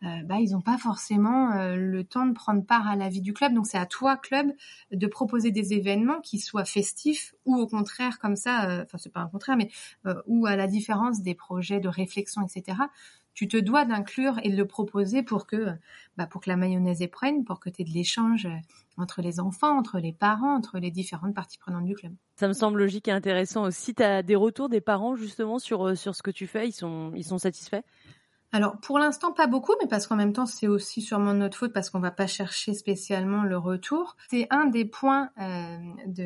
Euh, bah, ils n'ont pas forcément euh, le temps de prendre part à la vie du club. Donc c'est à toi, club, de proposer des événements qui soient festifs ou au contraire comme ça, euh, enfin c'est pas un contraire, mais ou à la différence des projets de réflexion, etc. Tu te dois d'inclure et de le proposer pour que, bah, pour que la mayonnaise prenne, pour que tu aies de l'échange entre les enfants, entre les parents, entre les différentes parties prenantes du club. Ça me semble logique et intéressant aussi. Tu as des retours des parents justement sur, sur ce que tu fais? Ils sont, ils sont satisfaits? Alors pour l'instant pas beaucoup, mais parce qu'en même temps c'est aussi sûrement notre faute parce qu'on va pas chercher spécialement le retour. C'est un des points euh,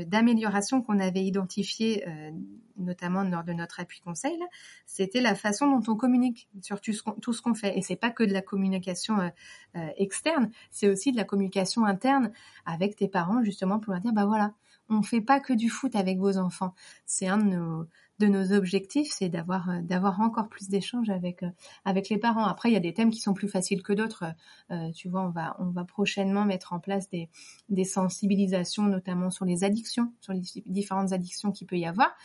d'amélioration qu'on avait identifié, euh, notamment lors de notre appui conseil. C'était la façon dont on communique sur tout ce qu'on fait. Et c'est pas que de la communication euh, euh, externe, c'est aussi de la communication interne avec tes parents justement pour leur dire bah voilà, on fait pas que du foot avec vos enfants. C'est un de nos de nos objectifs, c'est d'avoir euh, d'avoir encore plus d'échanges avec euh, avec les parents. Après, il y a des thèmes qui sont plus faciles que d'autres. Euh, tu vois, on va on va prochainement mettre en place des des sensibilisations, notamment sur les addictions, sur les différentes addictions qu'il peut y avoir.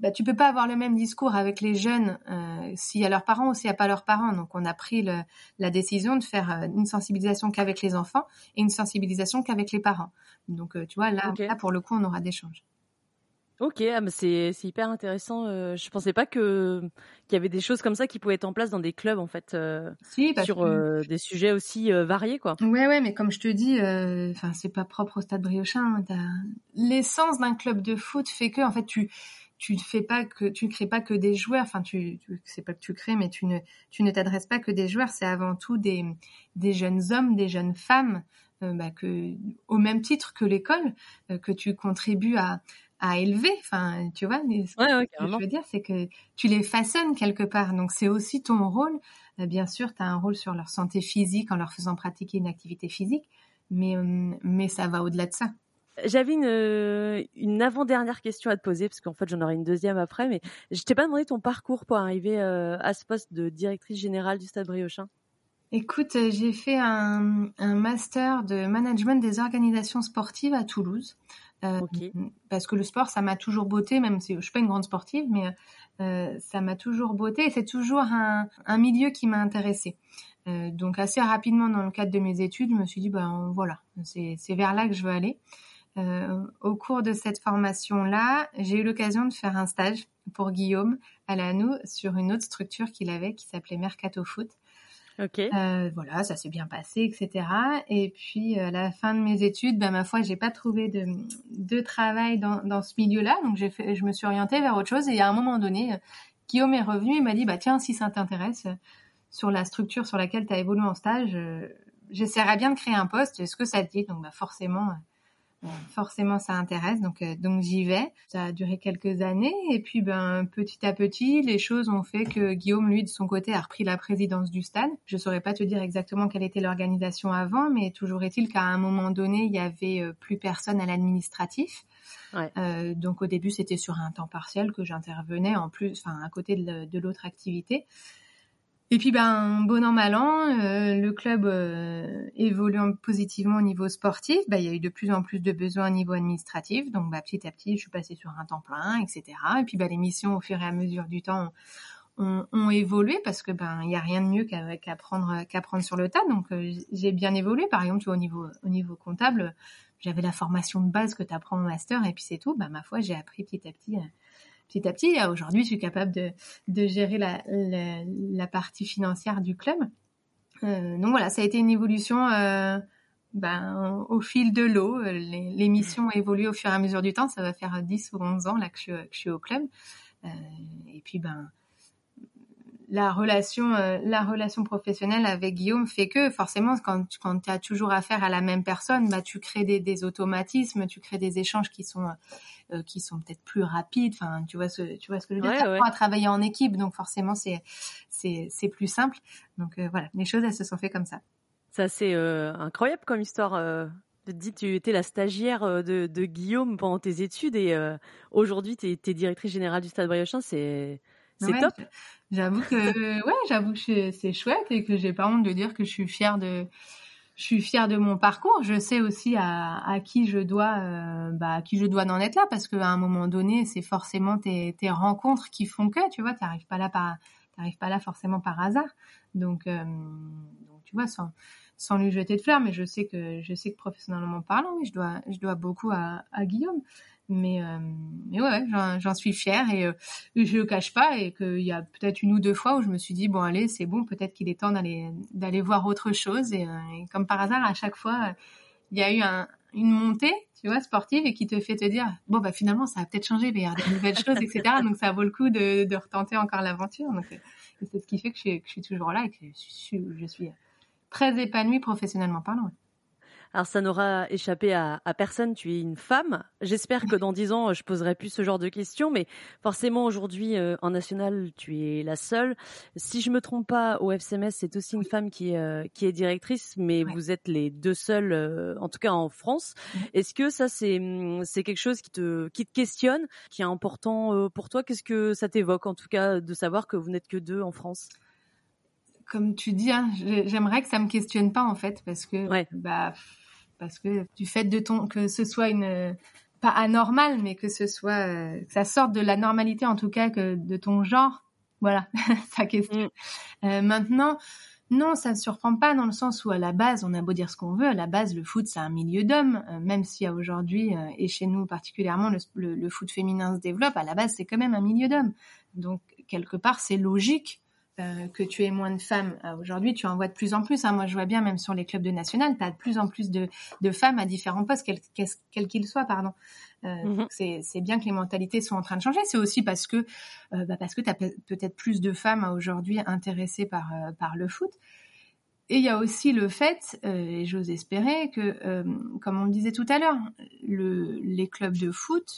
Bah, tu peux pas avoir le même discours avec les jeunes euh, s'il y a leurs parents ou s'il n'y a pas leurs parents. Donc, on a pris le, la décision de faire une sensibilisation qu'avec les enfants et une sensibilisation qu'avec les parents. Donc, tu vois, là, là, pour le coup, on aura d'échanges. Ok, ah, c'est hyper intéressant. Euh, je pensais pas que qu'il y avait des choses comme ça qui pouvaient être en place dans des clubs en fait, euh, sur euh, des sujets aussi euh, variés quoi. Ouais ouais, mais comme je te dis, enfin c'est pas propre au Stade Briochin. Hein, L'essence d'un club de foot fait que en fait tu tu ne fais pas que tu ne crées pas que des joueurs. Enfin tu, tu c'est pas que tu crées, mais tu ne tu ne t'adresses pas que des joueurs. C'est avant tout des des jeunes hommes, des jeunes femmes. Bah, que au même titre que l'école, que tu contribues à à élever. Enfin, tu vois, ce que je veux dire, c'est que tu les façonnes quelque part. Donc, c'est aussi ton rôle. Euh, bien sûr, tu as un rôle sur leur santé physique en leur faisant pratiquer une activité physique, mais, euh, mais ça va au-delà de ça. J'avais une, euh, une avant-dernière question à te poser, parce qu'en fait j'en aurai une deuxième après, mais je t'ai pas demandé ton parcours pour arriver à ce poste de directrice générale du Stade Briochin. Écoute, j'ai fait un, un, master de management des organisations sportives à Toulouse. Euh, parce que le sport, ça m'a toujours beauté, même si je suis pas une grande sportive, mais euh, ça m'a toujours beauté et c'est toujours un, un, milieu qui m'a intéressée. Euh, donc assez rapidement dans le cadre de mes études, je me suis dit ben voilà, c'est vers là que je veux aller. au cours de cette formation-là, j'ai eu l'occasion de faire un stage pour Guillaume à Lanou sur une autre structure qu'il avait qui s'appelait Mercato Foot. Euh, voilà, ça s'est bien passé, etc. Et puis à la fin de mes études, ben ma foi, j'ai pas trouvé de, de travail dans, dans ce milieu-là, donc j'ai fait, je me suis orientée vers autre chose. Et à un moment donné, Guillaume est revenu et m'a dit bah tiens, si ça t'intéresse sur la structure sur laquelle tu as évolué en stage, j'essaierai bien de créer un poste. Est-ce que ça te dit? Donc bah forcément, forcément ça intéresse donc euh, donc j'y vais. Ça a duré quelques années et puis ben petit à petit les choses ont fait que Guillaume lui de son côté a repris la présidence du stade. Je saurais pas te dire exactement quelle était l'organisation avant mais toujours est-il qu'à un moment donné il y avait euh, plus personne à l'administratif. Ouais. euh, donc au début c'était sur un temps partiel que j'intervenais en plus enfin à côté de l'autre activité et puis, ben, bon an, mal an, euh, le club euh, évoluant positivement au niveau sportif, ben, il y a eu de plus en plus de besoins au niveau administratif. Donc, ben, petit à petit, je suis passée sur un temps plein, etc. Et puis, ben, les missions, au fur et à mesure du temps, ont, ont évolué parce que ben, il y a rien de mieux qu'à qu'apprendre sur le tas. Donc, euh, j'ai bien évolué. Par exemple, tu vois, au niveau, au niveau comptable, j'avais la formation de base que tu apprends au master et puis c'est tout. Ben, ma foi, j'ai appris petit à petit petit à petit. Aujourd'hui, je suis capable de, de gérer la, la, la, partie financière du club. Euh, donc voilà, ça a été une évolution euh, ben, au fil de l'eau. Les, les, missions évoluent au fur et à mesure du temps. Ça va faire 10 ou 11 ans là que je, que je suis au club. Euh, et puis, ben, la relation, euh, la relation professionnelle avec Guillaume fait que forcément, quand, quand tu as toujours affaire à la même personne, bah, tu crées des, des automatismes, tu crées des échanges qui sont euh, qui sont peut-être plus rapides. Enfin, tu vois ce, tu vois ce que je veux dire? Ouais, à travailler en équipe, donc forcément c'est c'est c'est plus simple. Donc euh, voilà, les choses elles se sont fait comme ça. Ça c'est euh, incroyable comme histoire. de te dire, tu étais la stagiaire de, de Guillaume pendant tes études et aujourd'hui tu es, directrice générale du Stade Briochin, c'est c'est top. J'avoue que ouais, j'avoue que c'est chouette et que j'ai pas honte de dire que je suis fière de je suis fière de mon parcours. Je sais aussi à, à qui je dois, euh, bah, à qui je dois d'en être là, parce qu'à un moment donné, c'est forcément tes, tes, rencontres qui font que, tu vois, tu n'arrives pas là par, t'arrives pas là forcément par hasard. Donc, euh, tu vois, sans, sans lui jeter de fleurs, mais je sais que, je sais que professionnellement parlant, oui, je dois, je dois beaucoup à, à Guillaume. Mais, euh, mais ouais, j'en suis fière et euh, je le cache pas et qu'il y a peut-être une ou deux fois où je me suis dit bon allez c'est bon peut-être qu'il est temps d'aller d'aller voir autre chose et, euh, et, comme par hasard à chaque fois il y a eu un, une montée tu vois sportive et qui te fait te dire bon bah finalement ça a peut-être changé il y a des nouvelles choses etc donc ça vaut le coup de, de retenter encore l'aventure donc c'est ce qui fait que je, que je, suis toujours là et que je suis, je suis très épanouie professionnellement parlant. Alors ça n'aura échappé à, à, personne, tu es une femme. J'espère que dans dix ans, je poserai plus ce genre de questions, mais forcément aujourd'hui euh, en national, tu es la seule. Si je me trompe pas, au FCMS, c'est aussi une femme qui est, euh, qui est directrice, mais ouais. vous êtes les deux seules, euh, en tout cas en France. Est-ce que ça c'est c'est quelque chose qui te qui te questionne, qui est important euh, pour toi? Qu'est-ce que ça t'évoque en tout cas de savoir que vous n'êtes que deux en France? Comme tu dis, hein, j'aimerais que ça me questionne pas en fait, parce que ouais. bah parce que du fait de ton que ce soit une pas anormal, mais que ce soit euh, que ça sorte de la normalité en tout cas que de ton genre, voilà, sa question. Mm. Euh, maintenant, non, ça ne surprend pas dans le sens où à la base, on a beau dire ce qu'on veut, à la base, le foot c'est un milieu d'hommes, euh, même si aujourd'hui euh, et chez nous particulièrement le, le, le, foot féminin se développe, à la base c'est quand même un milieu d'hommes. Donc quelque part c'est logique euh, que tu aies moins de femmes. Euh, Aujourd'hui, tu en vois de plus en plus. Hein. Moi, je vois bien, même sur les clubs de national, tu as de plus en plus de, de femmes à différents postes, quels qu'ils qu soient, pardon. Euh, mm -hmm. C'est bien que les mentalités sont en train de changer. C'est aussi parce que bah parce que tu as peut-être plus de femmes aujourd'hui intéressées par par le foot. Et il y a aussi le fait, et j'ose espérer que, comme on le disait tout à l'heure, le, les clubs de foot,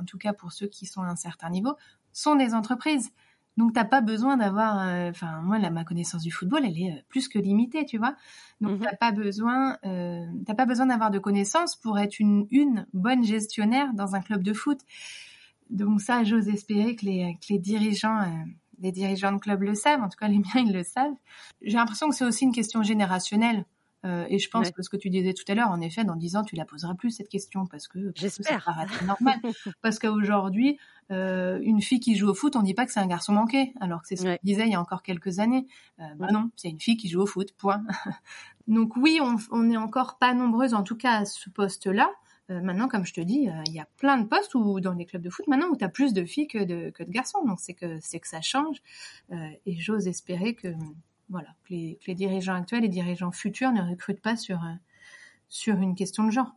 en tout cas pour ceux qui sont à un certain niveau, sont des entreprises. Donc t'as pas besoin d'avoir, enfin euh, moi là ma connaissance du football elle est euh, plus que limitée, tu vois. Donc mmh. t'as pas besoin, euh, t'as pas besoin d'avoir de connaissances pour être une une bonne gestionnaire dans un club de foot. Donc ça j'ose espérer que les que les dirigeants euh, les dirigeants de club le savent, en tout cas les miens ils le savent. J'ai l'impression que c'est aussi une question générationnelle. Euh, et je pense ouais. que ce que tu disais tout à l'heure, en effet, dans dix ans, tu la poseras plus cette question parce que j'espère. Ça normal. parce qu'aujourd'hui, euh, une fille qui joue au foot, on dit pas que c'est un garçon manqué, alors que c'est ce ouais. qu'on disait il y a encore quelques années. Euh, bah non, c'est une fille qui joue au foot. Point. Donc oui, on, on est encore pas nombreuses, en tout cas à ce poste-là. maintenant, comme je te dis, il y a plein de postes où dans les clubs de foot maintenant où tu as plus de filles que de, que de garçons. Donc c'est que c'est que ça change. et j'ose espérer que voilà que les, que les, dirigeants actuels et dirigeants futurs ne recrutent pas sur sur une question de genre.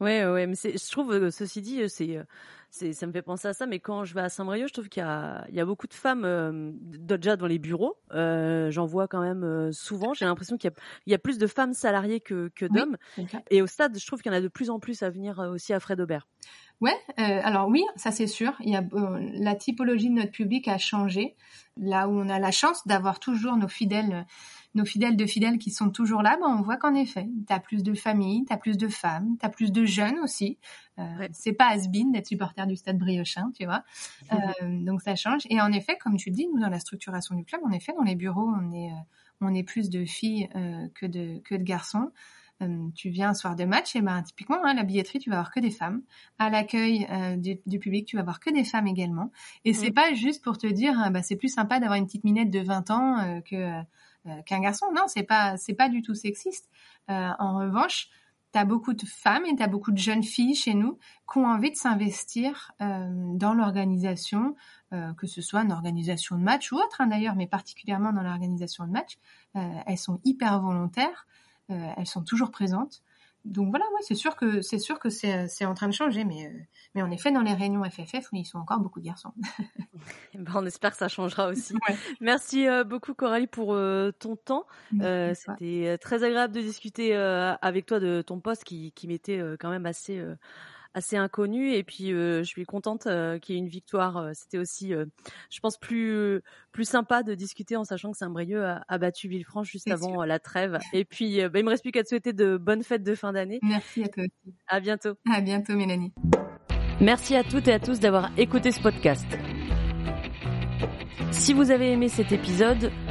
Ouais, ouais, mais je trouve, ceci dit, c'est ça me fait penser à ça. Mais quand je vais à Saint-Brieuc, je trouve qu'il y a, il y a beaucoup de femmes euh, déjà dans les bureaux. Euh, J'en vois quand même euh, souvent. J'ai l'impression qu'il y, y, a plus de femmes salariées que, que d'hommes. Et au stade, je trouve qu'il y en a de plus en plus à venir euh, aussi à Fred Aubert. Ouais, euh, alors oui, ça c'est sûr. Il y a la typologie de notre public a changé. Là où on a la chance d'avoir toujours nos fidèles nos fidèles de fidèles qui sont toujours là, ben on voit qu'en effet, tu as plus de familles, tu as plus de femmes, tu as plus de jeunes aussi. Euh, C'est pas has d'être supporter du stade briochin, tu vois. Euh, donc ça change. Et en effet, comme tu le dis, nous dans la structuration du club, en effet, dans les bureaux, on est, euh, on est plus de filles euh, que, de, que de garçons. Euh, tu viens un soir de match, et ben typiquement hein, la billetterie, tu vas avoir que des femmes. À l'accueil du, du, public, tu vas avoir que des femmes également. Et c'est pas juste pour te dire, bah, c'est plus sympa d'avoir une petite minette de 20 ans que euh, qu'un garçon. Non, c'est pas c'est pas du tout sexiste. Euh, en revanche, tu as beaucoup de femmes et tu as beaucoup de jeunes filles chez nous qui ont envie de s'investir euh, dans l'organisation, que ce soit une organisation de match ou autre hein, d'ailleurs, mais particulièrement dans l'organisation de match. elles sont hyper volontaires, elles sont toujours présentes donc voilà, ouais, c'est sûr que c'est sûr que c'est en train de changer, mais euh, mais en effet dans les réunions FFF, ils sont encore beaucoup de garçons. Eh ben, on espère que ça changera aussi. Merci euh, beaucoup Coralie pour euh, ton temps. C'était très agréable de discuter avec toi de ton poste qui qui m'était quand même assez assez inconnu et puis euh, je suis contente euh, qu'il y ait une victoire. Euh, c'était aussi, je pense, plus plus sympa de discuter en sachant que Saint-Brieuc a, battu Villefranche juste avant la trêve. Et puis, bah, il me reste plus qu'à te souhaiter de bonnes fêtes de fin d'année. Merci à toi aussi. À bientôt. À bientôt, Mélanie. Merci à toutes et à tous d'avoir écouté ce podcast. Si vous avez aimé cet épisode,